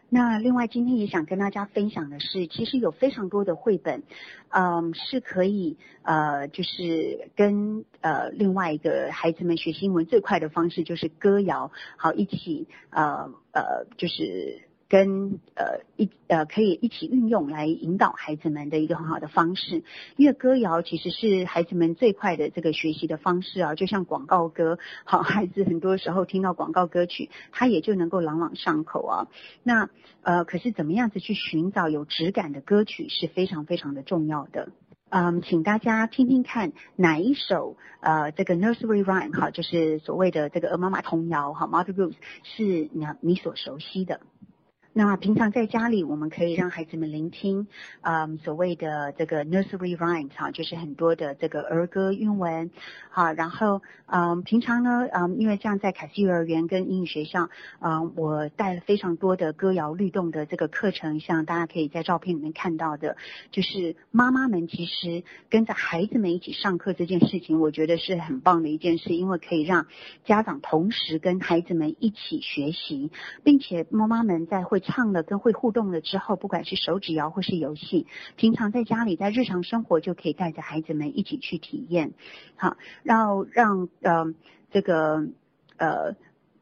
[SPEAKER 1] 那另外今天也想跟大家分享的是，其实有非常多的绘本，嗯，是可以呃，就是跟呃另外一个孩子们学新闻最快的方式就是歌谣，好一起呃呃就是。跟呃一呃可以一起运用来引导孩子们的一个很好的方式，因为歌谣其实是孩子们最快的这个学习的方式啊，就像广告歌，好孩子很多时候听到广告歌曲，他也就能够朗朗上口啊。那呃可是怎么样子去寻找有质感的歌曲是非常非常的重要的。嗯，请大家听听看哪一首呃这个 nursery rhyme 哈，就是所谓的这个鹅妈妈童谣哈，Mother Goose 是你你所熟悉的。那平常在家里，我们可以让孩子们聆听，嗯，所谓的这个 nursery rhymes 哈，就是很多的这个儿歌韵文，好，然后嗯，平常呢，嗯，因为这样在凯西幼儿园跟英语学校，嗯，我带了非常多的歌谣律动的这个课程，像大家可以在照片里面看到的，就是妈妈们其实跟着孩子们一起上课这件事情，我觉得是很棒的一件事，因为可以让家长同时跟孩子们一起学习，并且妈妈们在会。唱了跟会互动了之后，不管是手指谣或是游戏，平常在家里在日常生活就可以带着孩子们一起去体验，好，让让呃这个呃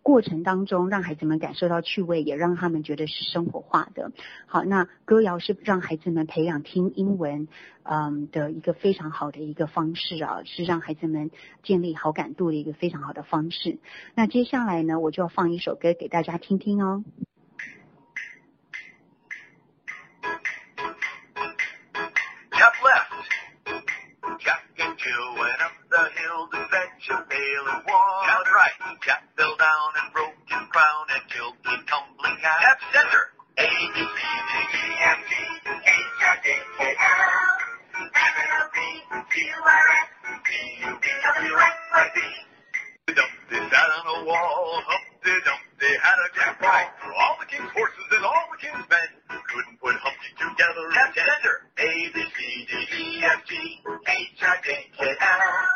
[SPEAKER 1] 过程当中让孩子们感受到趣味，也让他们觉得是生活化的。好，那歌谣是让孩子们培养听英文嗯的一个非常好的一个方式啊，是让孩子们建立好感度的一个非常好的方式。那接下来呢，我就要放一首歌给大家听听哦。shook pale and wan.
[SPEAKER 2] That's right. Jack fell down and broke his crown and killed the tumbling center. Sat on a wall, Humpty Dumpty had a jack right. All the king's horses and all the king's men couldn't put Humpty together. That's center. A, B, C, D, E, F, G, H, I, J, K, L,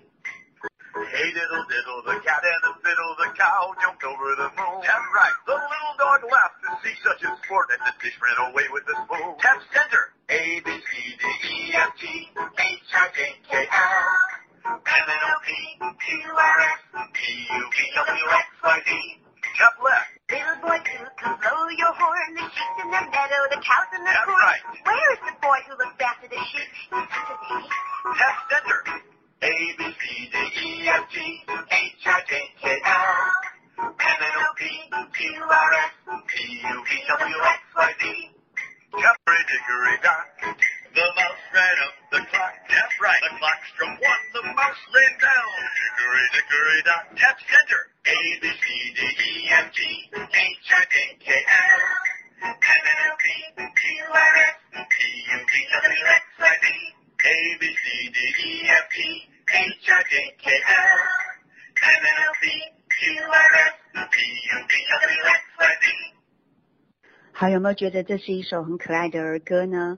[SPEAKER 2] Hey diddle diddle, the cat and the fiddle, the cow jumped over the moon. That's right. The little dog laughed to see such a sport, and the dish ran away with the spoon. Tap center. A B C D E F G H I J K L M N O P Q R S T U V W X Y Z. Tap left.
[SPEAKER 1] Little boy coot, come blow your horn. The sheep's in the meadow, the cows in the
[SPEAKER 2] corn. That's right.
[SPEAKER 1] Where is the boy who looks after the sheep? He's such 觉得这是一首很可爱的儿歌呢？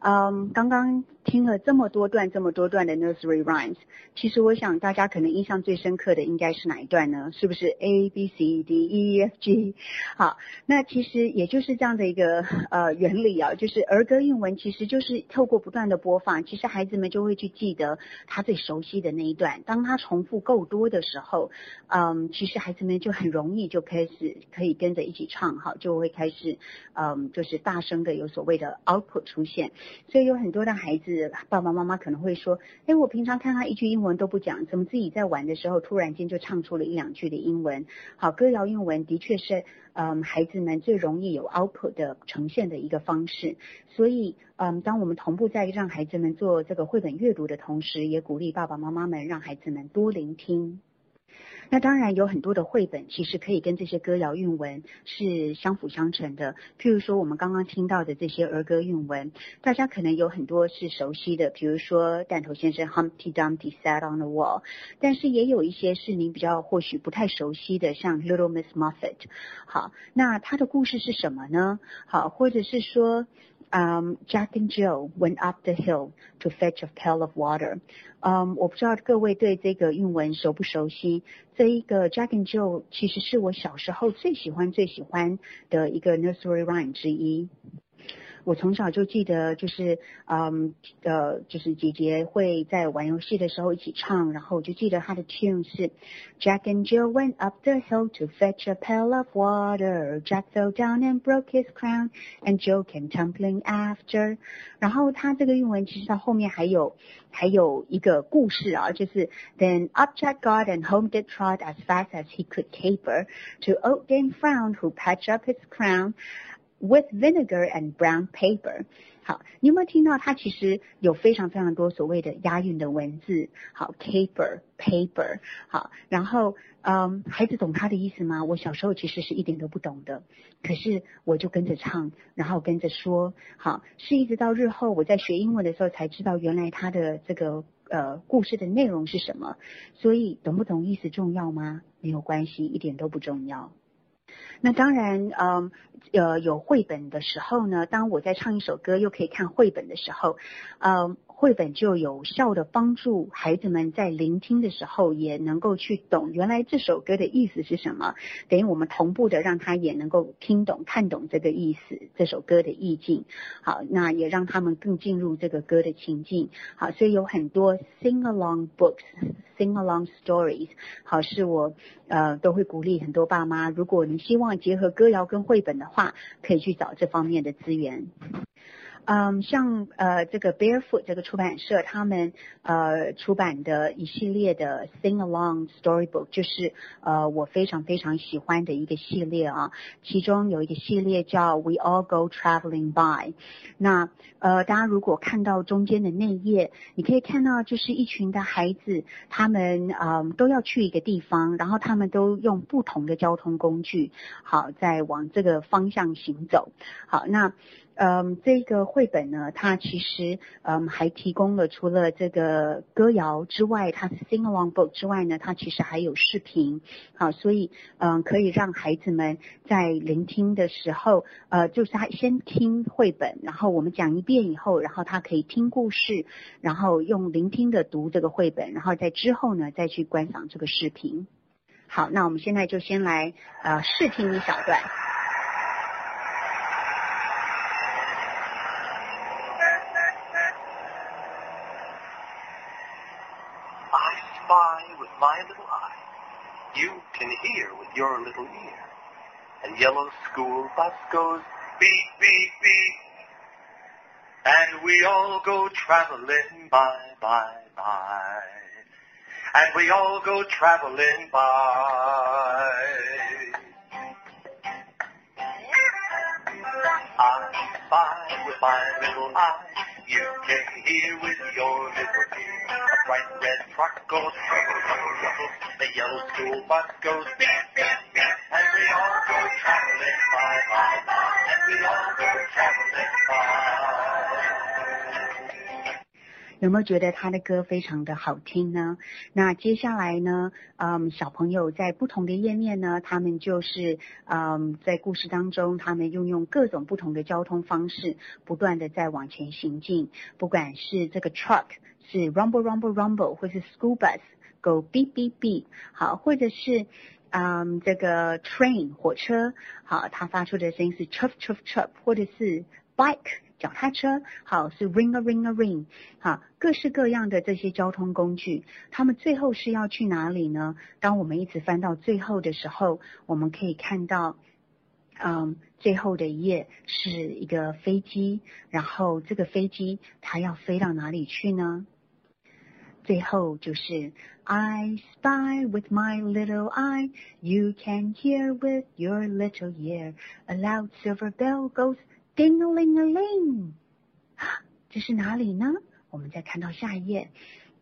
[SPEAKER 1] 嗯，刚刚。听了这么多段这么多段的 nursery rhymes，其实我想大家可能印象最深刻的应该是哪一段呢？是不是 A B C D E F G？好，那其实也就是这样的一个呃原理啊，就是儿歌英文其实就是透过不断的播放，其实孩子们就会去记得他最熟悉的那一段。当他重复够多的时候，嗯，其实孩子们就很容易就开始可以跟着一起唱，哈，就会开始嗯就是大声的有所谓的 output 出现。所以有很多的孩子。爸爸妈妈可能会说，哎，我平常看他一句英文都不讲，怎么自己在玩的时候突然间就唱出了一两句的英文？好，歌谣英文的确是，嗯，孩子们最容易有 output 的呈现的一个方式。所以，嗯，当我们同步在让孩子们做这个绘本阅读的同时，也鼓励爸爸妈妈们让孩子们多聆听。那当然有很多的绘本，其实可以跟这些歌谣韵文是相辅相成的。譬如说我们刚刚听到的这些儿歌韵文，大家可能有很多是熟悉的，比如说弹头先生 Humpty Dumpty sat on the wall，但是也有一些是您比较或许不太熟悉的，像 Little Miss Muffet。好，那它的故事是什么呢？好，或者是说。嗯，Jack and Jill went up the hill to fetch a pail of water。嗯，我不知道各位对这个韵文熟不熟悉？这一个 Jack and Jill 其实是我小时候最喜欢最喜欢的一个 nursery rhyme 之一。 我从小就记得，就是嗯呃，就是姐姐会在玩游戏的时候一起唱，然后我就记得她的 tune 是 Jack and Jill went up the hill to fetch a pail of water. Jack fell down and broke his crown, and Jill came tumbling after. 然后它这个韵文其实到后面还有还有一个故事啊，就是 Then up Jack got and home did trot as fast as he could caper to old Dame Frown who patched up his crown. With vinegar and brown paper，好，你有没有听到它其实有非常非常多所谓的押韵的文字？好，paper，paper，好，然后嗯，孩子懂它的意思吗？我小时候其实是一点都不懂的，可是我就跟着唱，然后跟着说，好，是一直到日后我在学英文的时候才知道原来它的这个呃故事的内容是什么。所以懂不懂意思重要吗？没有关系，一点都不重要。那当然，嗯，呃，有绘本的时候呢，当我在唱一首歌，又可以看绘本的时候，嗯。绘本就有效的帮助孩子们在聆听的时候也能够去懂原来这首歌的意思是什么，等于我们同步的让他也能够听懂、看懂这个意思，这首歌的意境。好，那也让他们更进入这个歌的情境。好，所以有很多 sing along books、sing along stories。好，是我呃都会鼓励很多爸妈，如果你希望结合歌谣跟绘本的话，可以去找这方面的资源。嗯，像呃这个 Barefoot 这个出版社，他们呃出版的一系列的 Sing Along Storybook，就是呃我非常非常喜欢的一个系列啊。其中有一个系列叫 We All Go Traveling By。那呃大家如果看到中间的内页，你可以看到就是一群的孩子，他们嗯都要去一个地方，然后他们都用不同的交通工具，好在往这个方向行走。好，那。嗯，这个绘本呢，它其实嗯还提供了除了这个歌谣之外，它是 sing along book 之外呢，它其实还有视频，好，所以嗯可以让孩子们在聆听的时候，呃，就是他先听绘本，然后我们讲一遍以后，然后他可以听故事，然后用聆听的读这个绘本，然后在之后呢再去观赏这个视频。好，那我们现在就先来呃试听一小段。
[SPEAKER 3] Your little ear. A yellow school bus goes beep, beep, beep. And we all go traveling by, by, by. And we all go traveling by. I spy with my little eye. You can hear with your little ear. A bright red truck goes rumble, rumble. The yellow school bus goes beep, beep, beep. And we all go traveling by, by, by. And we all go traveling by.
[SPEAKER 1] 有没有觉得他的歌非常的好听呢？那接下来呢，嗯，小朋友在不同的页面呢，他们就是嗯，在故事当中，他们运用各种不同的交通方式，不断的在往前行进。不管是这个 truck 是 rumble rumble rumble，或是 school bus go beep beep beep，好，或者是嗯这个 train 火车，好，它发出的声音是 chuff chuff chuff，或者是 bike。脚踏车好是 ring a ring a ring，好各式各样的这些交通工具，他们最后是要去哪里呢？当我们一直翻到最后的时候，我们可以看到 嗯，最后的一页是一个飞机，然后这个飞机它要飞到哪里去呢？最后就是 I spy with my little eye, you can hear with your little ear, a loud silver bell goes ding a ling a ling。这是哪里呢？我们再看到下一页。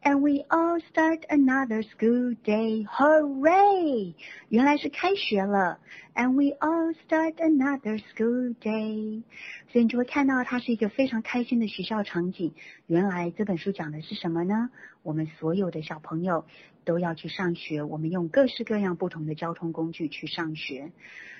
[SPEAKER 1] And we all start another school day. Hooray! 原来是开学了。And we all start another school day. 所以你就会看到它是一个非常开心的学校场景。原来这本书讲的是什么呢？我们所有的小朋友都要去上学，我们用各式各样不同的交通工具去上学。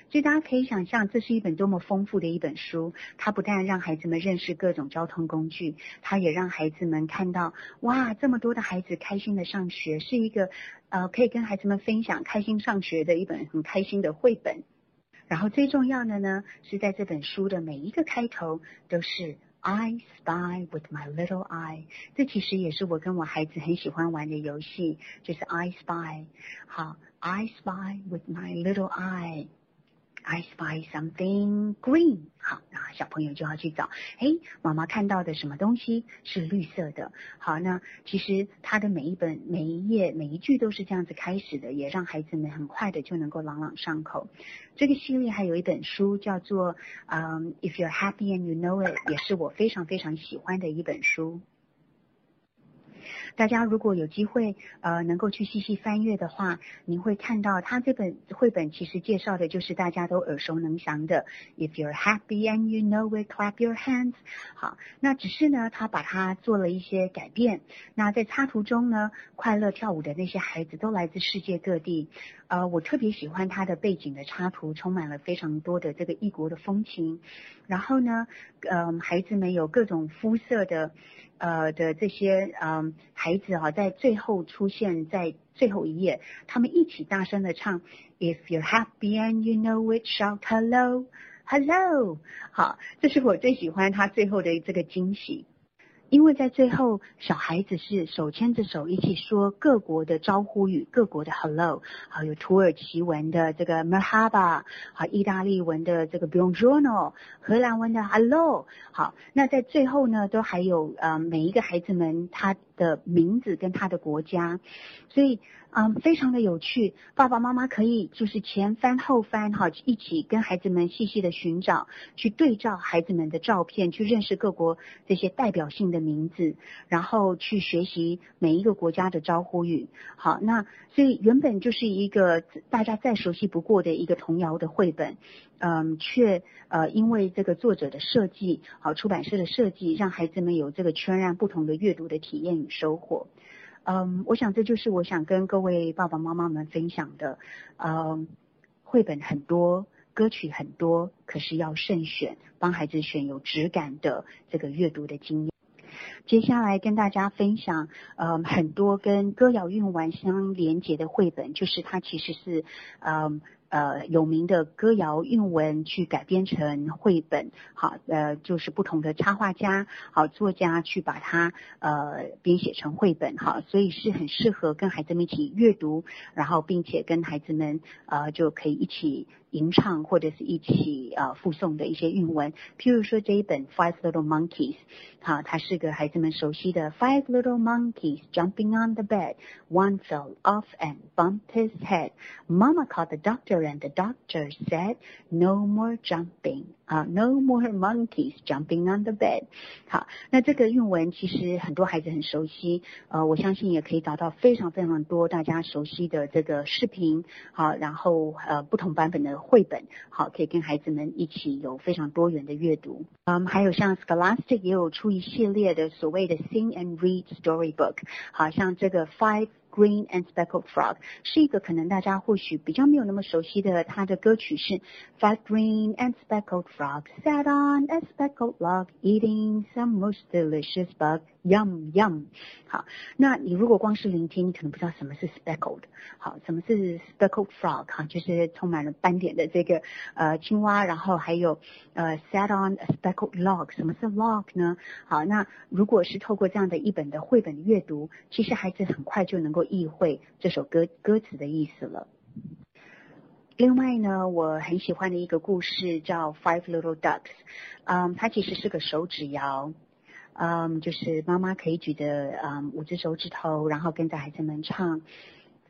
[SPEAKER 1] 所以大家可以想象，这是一本多么丰富的一本书。它不但让孩子们认识各种交通工具，它也让孩子们看到，哇，这么多的孩子开心的上学，是一个呃可以跟孩子们分享开心上学的一本很开心的绘本。然后最重要的呢，是在这本书的每一个开头都是 I spy with my little eye。这其实也是我跟我孩子很喜欢玩的游戏，就是 I spy。好，I spy with my little eye。 I spy something green。好，那小朋友就要去找，嘿，妈妈看到的什么东西是绿色的？好，那其实它的每一本、每一页、每一句都是这样子开始的，也让孩子们很快的就能够朗朗上口。这个系列还有一本书叫做《嗯，If You're Happy and You Know It》，也是我非常非常喜欢的一本书。大家如果有机会，呃，能够去细细翻阅的话，您会看到他这本绘本其实介绍的就是大家都耳熟能详的 "If you're happy and you know it, clap your hands"。好，那只是呢，他把它做了一些改变。那在插图中呢，快乐跳舞的那些孩子都来自世界各地。呃，我特别喜欢他的背景的插图，充满了非常多的这个异国的风情。然后呢，嗯，孩子们有各种肤色的。呃的这些嗯孩子啊，在最后出现在最后一页，他们一起大声的唱，If you're happy and you know it, shout hello, hello。好，这是我最喜欢他最后的这个惊喜。因为在最后，小孩子是手牵着手一起说各国的招呼语，各国的 hello，好有土耳其文的这个 merhaba，好意大利文的这个 buongiorno，荷兰文的 hello，好，那在最后呢，都还有呃每一个孩子们他的名字跟他的国家，所以。嗯，非常的有趣。爸爸妈妈可以就是前翻后翻哈，一起跟孩子们细细的寻找，去对照孩子们的照片，去认识各国这些代表性的名字，然后去学习每一个国家的招呼语。好，那所以原本就是一个大家再熟悉不过的一个童谣的绘本，嗯，却呃因为这个作者的设计，好出版社的设计，让孩子们有这个全然不同的阅读的体验与收获。嗯，我想这就是我想跟各位爸爸妈妈们分享的。嗯，绘本很多，歌曲很多，可是要慎选，帮孩子选有质感的这个阅读的经验。接下来跟大家分享，嗯，很多跟歌谣韵文相连结的绘本，就是它其实是，嗯。呃，有名的歌谣韵文去改编成绘本，好，呃，就是不同的插画家，好作家去把它呃编写成绘本，好，所以是很适合跟孩子们一起阅读，然后并且跟孩子们呃就可以一起。吟唱或者是一起呃附送的一些韵文，譬如说这一本 Five Little Monkeys，好，它是个孩子们熟悉的 Five Little Monkeys jumping on the bed, one fell off and bumped his head. Mama called the doctor and the doctor said, No more jumping. 啊，No more monkeys jumping on the bed。好，那这个韵文其实很多孩子很熟悉，呃，我相信也可以找到非常非常多大家熟悉的这个视频，好，然后呃不同版本的绘本，好，可以跟孩子们一起有非常多元的阅读。嗯，还有像 Scholastic 也有出一系列的所谓的 Sing and Read Storybook，好像这个 Five。 Green and speckled frog 是一个可能大家或许比较没有那么熟悉的，它的歌曲是 Five green and speckled frogs sat on a speckled log eating some most delicious bug Yum yum。好，那你如果光是聆听，你可能不知道什么是 speckled。好，什么是 speckled frog？哈，就是充满了斑点的这个呃青蛙，然后还有呃 sat on a speckled log。什么是 log 呢？好，那如果是透过这样的一本的绘本阅读，其实孩子很快就能够意会这首歌歌词的意思了。另外呢，我很喜欢的一个故事叫《Five Little Ducks》，嗯，它其实是个手指谣，嗯，就是妈妈可以举着嗯五只手指头，然后跟着孩子们唱。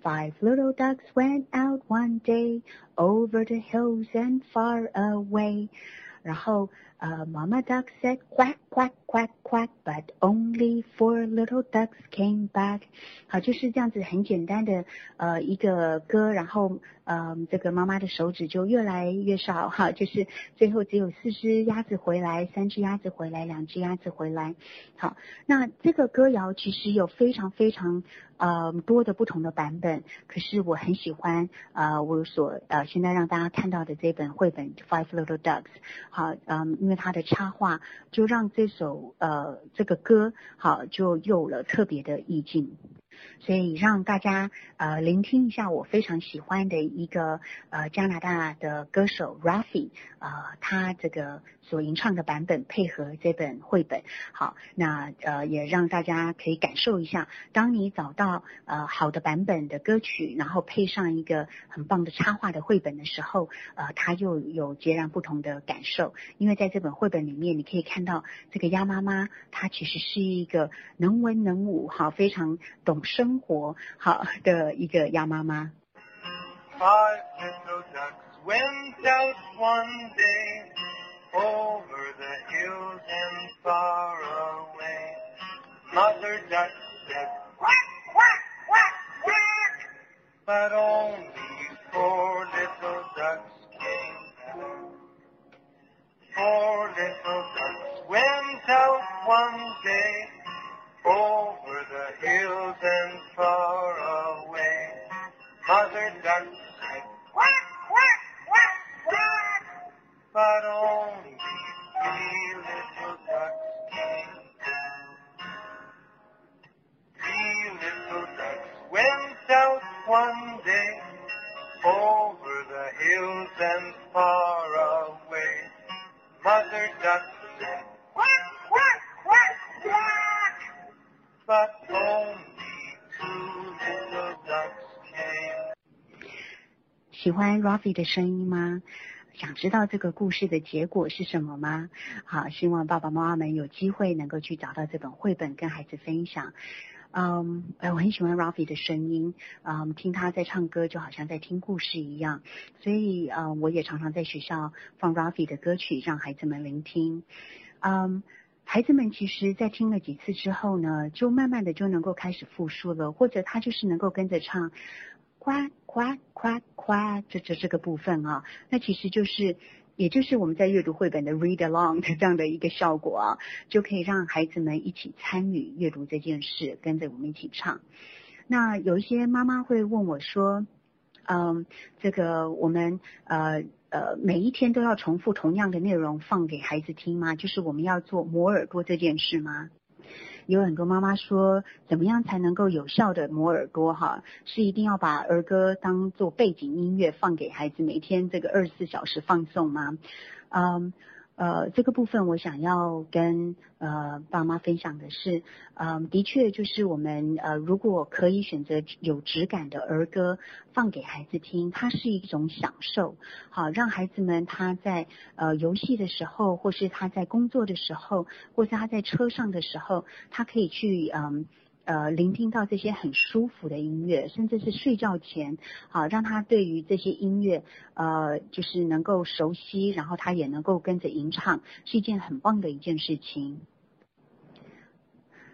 [SPEAKER 1] Five little ducks went out one day over the hills and far away. 然后 呃，Mama duck said quack quack quack quack, but only four little ducks came back。好，就是这样子很简单的呃一个歌，然后嗯，这个妈妈的手指就越来越少哈，就是最后只有四只鸭子回来，三只鸭子回来，两只鸭子回来。好，那这个歌谣其实有非常非常呃多的不同的版本，可是我很喜欢呃我所呃现在让大家看到的这本绘本《Five Little Ducks》。好，嗯，他的插画就让这首呃这个歌好就有了特别的意境。所以让大家呃聆听一下我非常喜欢的一个呃加拿大的歌手 Rafi 呃他这个所吟唱的版本配合这本绘本，好，那呃也让大家可以感受一下，当你找到呃好的版本的歌曲，然后配上一个很棒的插画的绘本的时候，呃它又有截然不同的感受。因为在这本绘本里面，你可以看到这个鸭妈妈，她其实是一个能文能武，好，非常懂生。活好的一个鸭妈妈。
[SPEAKER 3] Five over the hills and far away. Mother duck said quack quack quack quack, but
[SPEAKER 1] 欢 Rafi 的声音吗？想知道这个故事的结果是什么吗？好，希望爸爸妈妈们有机会能够去找到这本绘本，跟孩子分享。嗯，哎，我很喜欢 Rafi 的声音，嗯，听他在唱歌就好像在听故事一样，所以嗯，我也常常在学校放 Rafi 的歌曲，让孩子们聆听。嗯。孩子们其实，在听了几次之后呢，就慢慢的就能够开始复述了，或者他就是能够跟着唱，夸夸夸夸，这这这个部分啊，那其实就是，也就是我们在阅读绘本的 read along 的这样的一个效果啊，就可以让孩子们一起参与阅读这件事，跟着我们一起唱。那有一些妈妈会问我说，嗯，这个我们呃。呃，每一天都要重复同样的内容放给孩子听吗？就是我们要做磨耳朵这件事吗？有很多妈妈说，怎么样才能够有效的磨耳朵？哈，是一定要把儿歌当做背景音乐放给孩子，每天这个二十四小时放送吗？嗯。呃，这个部分我想要跟呃爸妈分享的是，嗯，的确就是我们呃如果可以选择有质感的儿歌放给孩子听，它是一种享受，好让孩子们他在呃游戏的时候，或是他在工作的时候，或是他在车上的时候，他可以去嗯。呃聆听到这些很舒服的音乐，甚至是睡觉前，好让他对于这些音乐，呃，就是能够熟悉，然后他也能够跟着吟唱，是一件很棒的一件事情。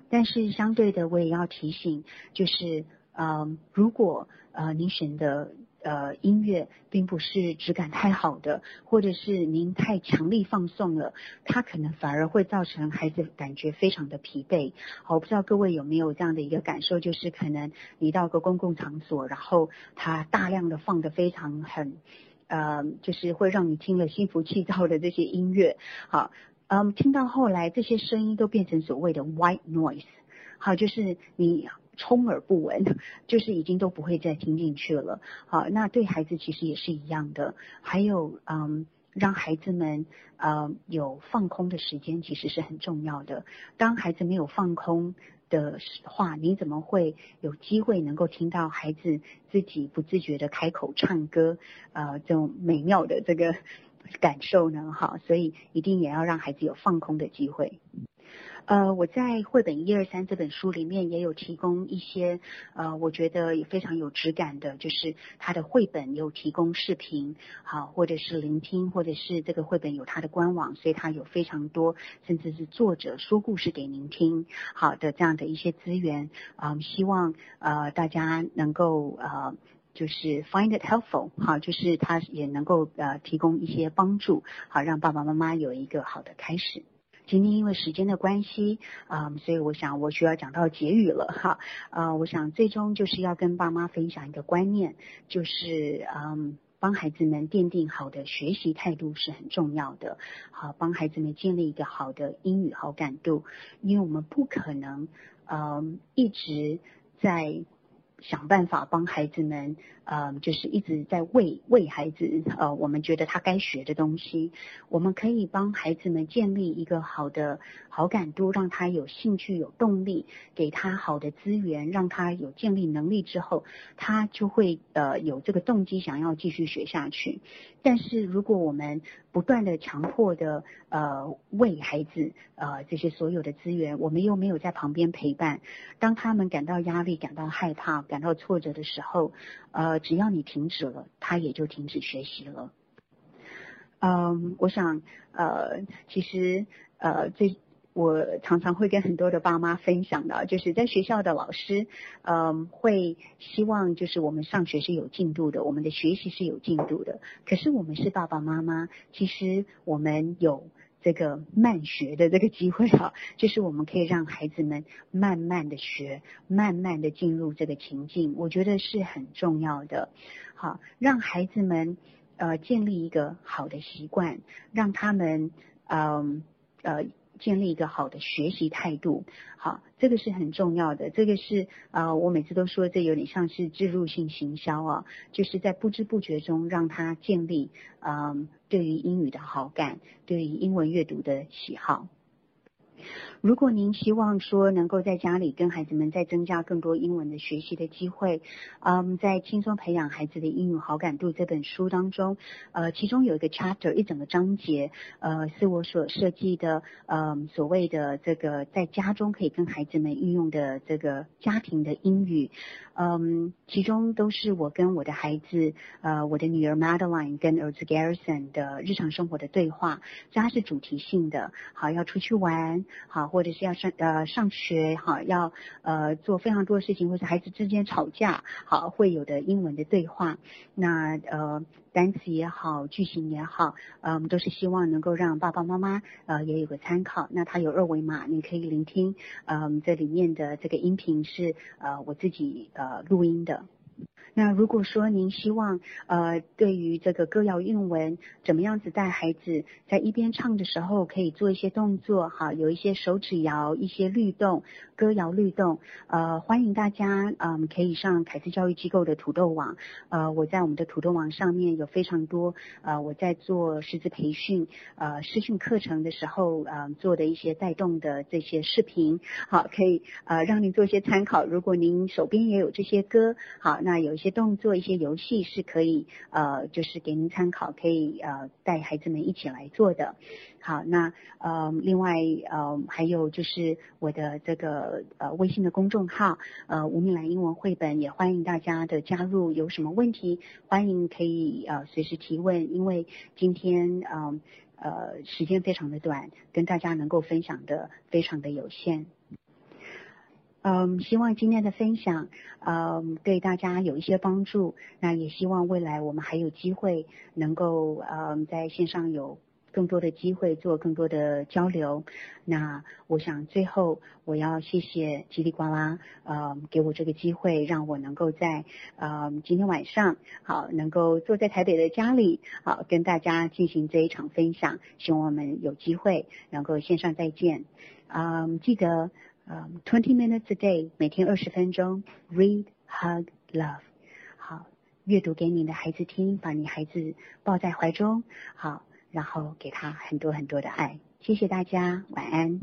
[SPEAKER 1] 但是相对的，我也要提醒，就是，呃，如果呃您选的。呃，音乐并不是质感太好的，或者是您太强力放送了，它可能反而会造成孩子感觉非常的疲惫。好，我不知道各位有没有这样的一个感受，就是可能你到个公共场所，然后它大量的放的非常很，呃，就是会让你听了心浮气躁的这些音乐。好，嗯，听到后来这些声音都变成所谓的 white noise。好，就是你。充耳不闻，就是已经都不会再听进去了。好，那对孩子其实也是一样的。还有，嗯，让孩子们呃有放空的时间，其实是很重要的。当孩子没有放空，的话，你怎么会有机会能够听到孩子自己不自觉的开口唱歌？呃，这种美妙的这个 *laughs* 感受呢？哈，所以一定也要让孩子有放空的机会。呃，我在绘本一二三这本书里面也有提供一些，呃，我觉得也非常有质感的，就是它的绘本有提供视频，好，或者是聆听，或者是这个绘本有它的官网，所以它有非常多，甚至是作者说故事给您听，好的这样的一些资源，嗯，希望呃大家能够呃就是 find it helpful，好，就是它也能够呃提供一些帮助，好，让爸爸妈妈有一个好的开始。今天因为时间的关系，啊，所以我想我需要讲到结语了哈，呃，我想最终就是要跟爸妈分享一个观念，就是嗯，帮孩子们奠定好的学习态度是很重要的，好，帮孩子们建立一个好的英语好感度，因为我们不可能嗯一直在想办法帮孩子们。呃，就是一直在喂喂孩子，呃，我们觉得他该学的东西，我们可以帮孩子们建立一个好的好感度，让他有兴趣、有动力，给他好的资源，让他有建立能力之后，他就会呃有这个动机想要继续学下去。但是如果我们不断的强迫的呃喂孩子呃这些所有的资源，我们又没有在旁边陪伴，当他们感到压力、感到害怕、感到挫折的时候，呃。只要你停止了，他也就停止学习了。嗯，我想，呃，其实，呃，最我常常会跟很多的爸妈分享的，就是在学校的老师，嗯，会希望就是我们上学是有进度的，我们的学习是有进度的。可是我们是爸爸妈妈，其实我们有。这个慢学的这个机会哈，*laughs* 就是我们可以让孩子们慢慢的学，慢慢的进入这个情境，我觉得是很重要的。好，让孩子们呃建立一个好的习惯，让他们嗯呃。建立一个好的学习态度，好，这个是很重要的。这个是呃，我每次都说，这有点像是植入性行销啊，就是在不知不觉中让他建立嗯对于英语的好感，对于英文阅读的喜好。如果您希望说能够在家里跟孩子们再增加更多英文的学习的机会，嗯，在轻松培养孩子的英语好感度这本书当中，呃，其中有一个 chapter 一整个章节，呃，是我所设计的，嗯，所谓的这个在家中可以跟孩子们运用的这个家庭的英语，嗯，其中都是我跟我的孩子，呃，我的女儿 Madeline 跟儿子 Garrison 的日常生活的对话，所以它是主题性的，好，要出去玩，好。或者是要上呃上学哈，要呃做非常多的事情，或者孩子之间吵架好会有的英文的对话，那呃单词也好，句型也好，呃我们都是希望能够让爸爸妈妈呃也有个参考。那它有二维码，你可以聆听，嗯这里面的这个音频是呃我自己呃录音的。那如果说您希望，呃，对于这个歌谣韵文，怎么样子带孩子在一边唱的时候可以做一些动作，哈，有一些手指摇，一些律动，歌谣律动，呃，欢迎大家，嗯，可以上凯斯教育机构的土豆网，呃，我在我们的土豆网上面有非常多，呃，我在做师资培训，呃，师训课程的时候，呃，做的一些带动的这些视频，好，可以呃让您做一些参考。如果您手边也有这些歌，好，那有。一些动作、一些游戏是可以呃，就是给您参考，可以呃带孩子们一起来做的。好，那呃另外呃还有就是我的这个呃微信的公众号呃吴米兰英文绘本，也欢迎大家的加入。有什么问题，欢迎可以呃随时提问，因为今天呃呃时间非常的短，跟大家能够分享的非常的有限。嗯，希望今天的分享，嗯，对大家有一些帮助。那也希望未来我们还有机会能够，嗯，在线上有更多的机会做更多的交流。那我想最后我要谢谢叽里呱啦，嗯，给我这个机会，让我能够在，嗯，今天晚上好能够坐在台北的家里，好跟大家进行这一场分享。希望我们有机会能够线上再见。嗯，记得。嗯，twenty minutes a day，每天二十分钟，read, hug, love，好，阅读给你的孩子听，把你孩子抱在怀中，好，然后给他很多很多的爱。谢谢大家，晚安。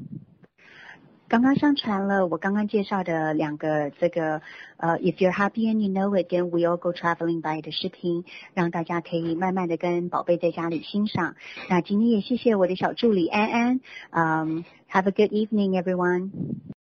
[SPEAKER 1] 刚刚上传了我刚刚介绍的两个这个呃，If you're happy and you know it，跟 We all go traveling by 的视频，让大家可以慢慢的跟宝贝在家里欣赏。那今天也谢谢我的小助理安安，嗯、um,，Have a good evening, everyone.